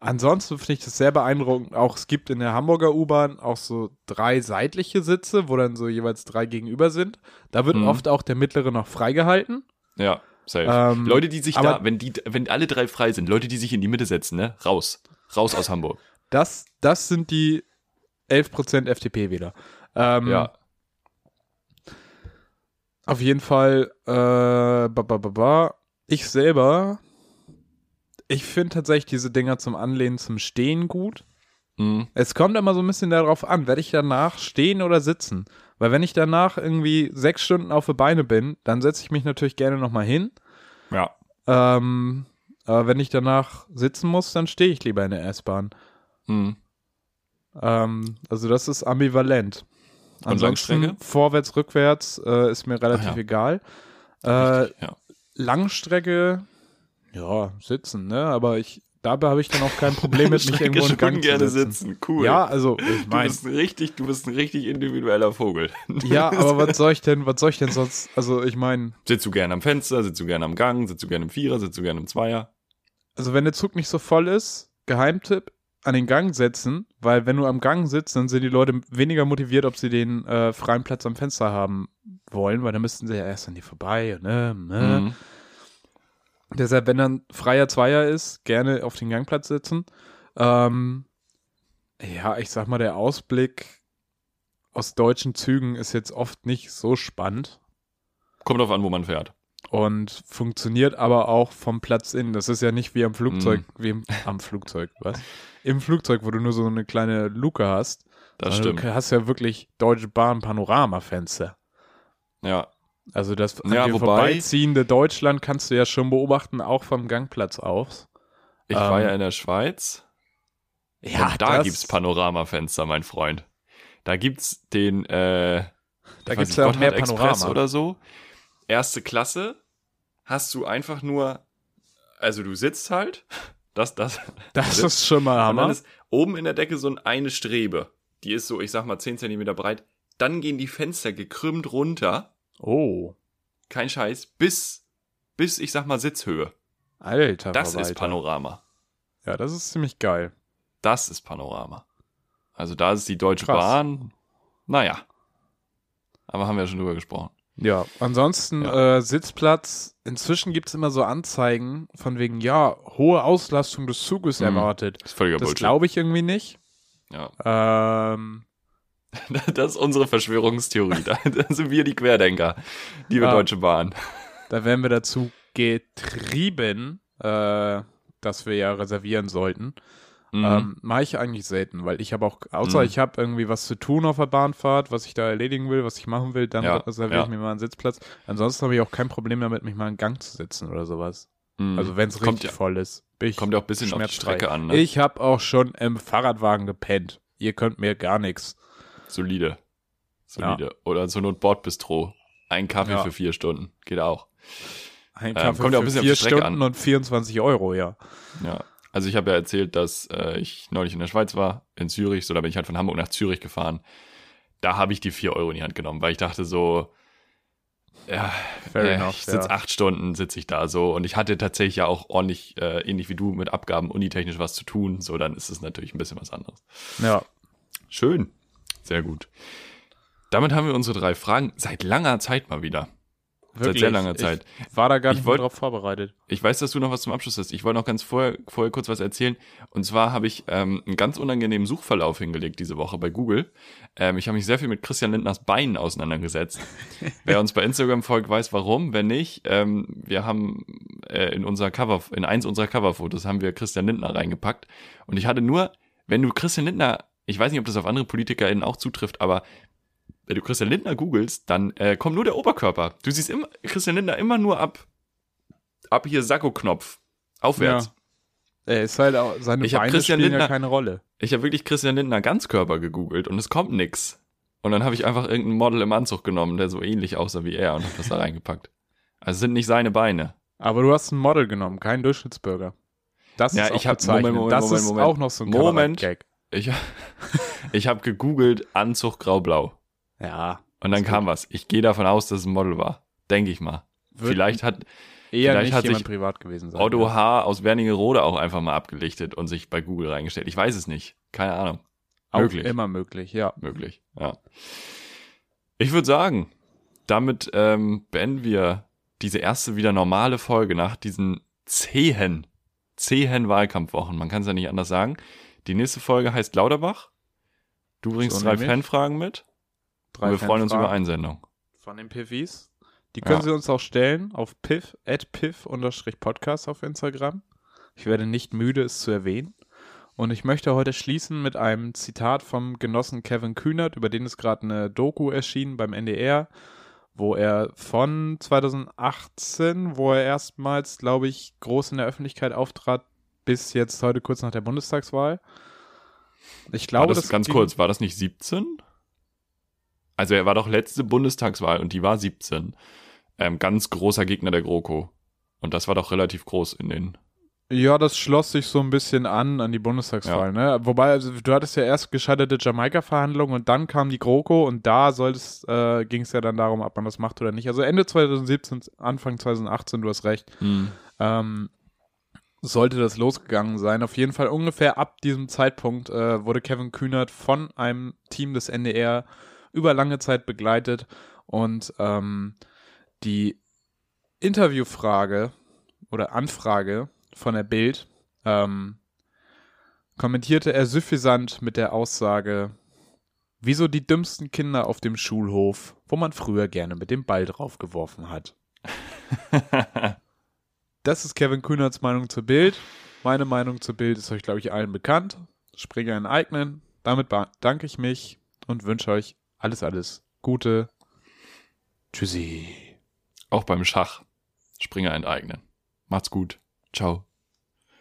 Ansonsten finde ich das sehr beeindruckend. Auch es gibt in der Hamburger U-Bahn auch so drei seitliche Sitze, wo dann so jeweils drei gegenüber sind. Da wird mhm. oft auch der mittlere noch freigehalten. Ja, safe. Ähm, Leute, die sich da, wenn die, wenn alle drei frei sind, Leute, die sich in die Mitte setzen, ne, raus. Raus aus Hamburg. Das, das sind die 11% FDP-Wähler. Ähm, ja. Auf jeden Fall, äh, ba, ba, ba, ich selber ich finde tatsächlich diese Dinger zum Anlehnen zum Stehen gut. Mhm. Es kommt immer so ein bisschen darauf an, werde ich danach stehen oder sitzen? Weil wenn ich danach irgendwie sechs Stunden auf die Beine bin, dann setze ich mich natürlich gerne nochmal hin. Ja. Ähm, aber wenn ich danach sitzen muss, dann stehe ich lieber in der S-Bahn. Mhm. Ähm, also das ist ambivalent. Ansonsten vorwärts, rückwärts äh, ist mir relativ ja. egal. Äh, Richtig, ja. Langstrecke ja, sitzen, ne? Aber ich, dabei habe ich dann auch kein Problem mit mich irgendwo in Gang gerne zu sitzen. sitzen. Cool. Ja, also ich meine, du bist richtig, du bist ein richtig individueller Vogel. Ja, aber was soll ich denn, was soll ich denn sonst? Also ich meine, sitzt du gerne am Fenster, sitzt du gerne am Gang, sitzt du gerne im Vierer, sitzt du gerne im Zweier? Also wenn der Zug nicht so voll ist, Geheimtipp, an den Gang setzen, weil wenn du am Gang sitzt, dann sind die Leute weniger motiviert, ob sie den äh, freien Platz am Fenster haben wollen, weil dann müssten sie ja erst an die vorbei, ne, ne. Mhm. Deshalb, wenn dann freier Zweier ist, gerne auf den Gangplatz sitzen. Ähm, ja, ich sag mal, der Ausblick aus deutschen Zügen ist jetzt oft nicht so spannend. Kommt drauf an, wo man fährt. Und funktioniert aber auch vom Platz in. Das ist ja nicht wie am Flugzeug, mm. wie im, am Flugzeug, was? Im Flugzeug, wo du nur so eine kleine Luke hast. Das stimmt. Du hast ja wirklich Deutsche Bahn Panoramafenster. Ja, also das ja, wobei, vorbeiziehende Deutschland kannst du ja schon beobachten, auch vom Gangplatz aus. Ich ähm, war ja in der Schweiz. Ja, und da gibt's Panoramafenster, mein Freund. Da gibt's den, äh, da gibt's ja auch mehr Panorama Express oder so. Erste Klasse hast du einfach nur, also du sitzt halt, das, das. Das ist schon mal Hammer. Und dann ist oben in der Decke so eine Strebe. Die ist so, ich sag mal, 10 Zentimeter breit. Dann gehen die Fenster gekrümmt runter Oh. Kein Scheiß. Bis, bis ich sag mal Sitzhöhe. Alter, Das Verwalter. ist Panorama. Ja, das ist ziemlich geil. Das ist Panorama. Also da ist die Deutsche Krass. Bahn. Naja. Aber haben wir ja schon drüber gesprochen. Ja, ansonsten ja. Äh, Sitzplatz. Inzwischen gibt es immer so Anzeigen von wegen, ja, hohe Auslastung des Zuges mhm. erwartet. Das ist völliger Das glaube ich irgendwie nicht. Ja. Ähm, Das ist unsere Verschwörungstheorie. Da, sind wir die Querdenker, liebe ja, Deutsche Bahn. Da werden wir dazu getrieben, äh, dass wir ja reservieren sollten. Mhm. Ähm, Mache ich eigentlich selten, weil ich habe auch, außer mhm. ich habe irgendwie was zu tun auf der Bahnfahrt, was ich da erledigen will, was ich machen will, dann ja, reserviere ja. ich mir mal einen Sitzplatz. Ansonsten habe ich auch kein Problem damit, mich mal in Gang zu setzen oder sowas. Mhm. Also wenn es richtig ja, voll ist. kommt ja auch ein bisschen auf die Strecke an. Ne? Ich habe auch schon im Fahrradwagen gepennt. Ihr könnt mir gar nichts. Solide. Solide. Ja. Oder so Notbordbistro. Ein Kaffee für vier Stunden. Geht auch. Ein ähm, Kaffee ähm, kommt für auch ein bisschen vier Stunden an. und 24 Euro, ja. Ja. Also ich habe ja erzählt, dass äh, ich neulich in der Schweiz war, in Zürich, so da bin ich halt von Hamburg nach Zürich gefahren. Da habe ich die vier Euro in die Hand genommen, weil ich dachte so, ja, äh, enough, ich sitze ja. acht Stunden, sitze ich da so und ich hatte tatsächlich ja auch ordentlich, äh, ähnlich wie du, mit Abgaben unitechnisch was zu tun, so dann ist es natürlich ein bisschen was anderes. Ja. Schön. Sehr gut. Damit haben wir unsere drei Fragen seit langer Zeit mal wieder. Wirklich? Seit sehr langer Zeit. Ich war da gar nicht wollt, drauf vorbereitet. Ich weiß, dass du noch was zum Abschluss hast. Ich wollte noch ganz vorher, vorher kurz was erzählen. Und zwar habe ich ähm, einen ganz unangenehmen Suchverlauf hingelegt diese Woche bei Google. Ähm, ich habe mich sehr viel mit Christian Lindners Beinen auseinandergesetzt. Wer uns bei Instagram folgt, weiß warum. Wenn nicht, ähm, wir haben äh, in unser Cover, in eins unserer Coverfotos haben wir Christian Lindner reingepackt. Und ich hatte nur, wenn du Christian Lindner ich weiß nicht, ob das auf andere PolitikerInnen auch zutrifft, aber wenn du Christian Lindner googelst, dann äh, kommt nur der Oberkörper. Du siehst immer Christian Lindner immer nur ab, ab hier Sakko-Knopf. Aufwärts. Ja. Er ist halt auch, seine ich Beine Christian spielen Lindner, ja keine Rolle. Ich habe wirklich Christian Lindner Ganzkörper gegoogelt und es kommt nix. Und dann habe ich einfach irgendein Model im Anzug genommen, der so ähnlich aussah wie er und habe das da reingepackt. Also sind nicht seine Beine. Aber du hast ein Model genommen, keinen Durchschnittsbürger. Das Ja, ist auch ich hab-. Moment, Moment, das Moment, ist Moment. auch noch so ein Moment. Ich, ich habe gegoogelt Anzug grau-blau. Ja. Und dann kam was. Ich gehe davon aus, dass es ein Model war. Denke ich mal. Wird Vielleicht hat eher vielleicht nicht hat jemand sich privat gewesen sein. Otto ja. H. aus Wernigerode auch einfach mal abgelichtet und sich bei Google reingestellt. Ich weiß es nicht. Keine Ahnung. Auch möglich. Immer möglich, ja. Möglich, ja. Ich würde sagen, damit ähm, beenden wir diese erste wieder normale Folge nach diesen zähen, zähen Wahlkampfwochen. Man kann es ja nicht anders sagen. Die nächste Folge heißt Lauterbach. Du bringst So drei. Fanfragen mit. Drei wir freuen uns über Einsendung. Von den Piffis. Die können Ja. Sie uns auch stellen auf piff, at piff podcast auf Instagram. Ich werde nicht müde, es zu erwähnen. Und ich möchte heute schließen mit einem Zitat vom Genossen Kevin Kühnert, über den ist gerade eine Doku erschienen beim NDR, wo er von 2018, wo er erstmals, glaube ich, groß in der Öffentlichkeit auftrat, bis jetzt heute kurz nach der Bundestagswahl. Ich War glaube, das, ganz ging- kurz, war das nicht 17? Also er war doch letzte Bundestagswahl und die war 17. Ähm, ganz großer Gegner der GroKo. Und das war doch relativ groß in den. Ja, das schloss sich so ein bisschen an an die Bundestagswahl, ne? Wobei, also, du hattest ja erst gescheiterte Jamaika-Verhandlungen und dann kam die GroKo und da äh, ging es ja dann darum, ob man das macht oder nicht. Also Ende 2017, Anfang 2018, du hast recht, ähm, sollte das losgegangen sein. Auf jeden Fall ungefähr ab diesem Zeitpunkt äh, wurde Kevin Kühnert von einem Team des NDR über lange Zeit begleitet und ähm, die Interviewfrage oder Anfrage von der Bild ähm, kommentierte er suffisant mit der Aussage, wieso die dümmsten Kinder auf dem Schulhof, wo man früher gerne mit dem Ball draufgeworfen hat. Das ist Kevin Kühnerts Meinung zur Bild. Meine Meinung zur Bild ist euch, glaube ich, allen bekannt. Springer enteignen. Damit bedanke ich mich und wünsche euch alles, alles Gute. Tschüssi. Auch beim Schach. Springer enteignen. Macht's gut. Ciao.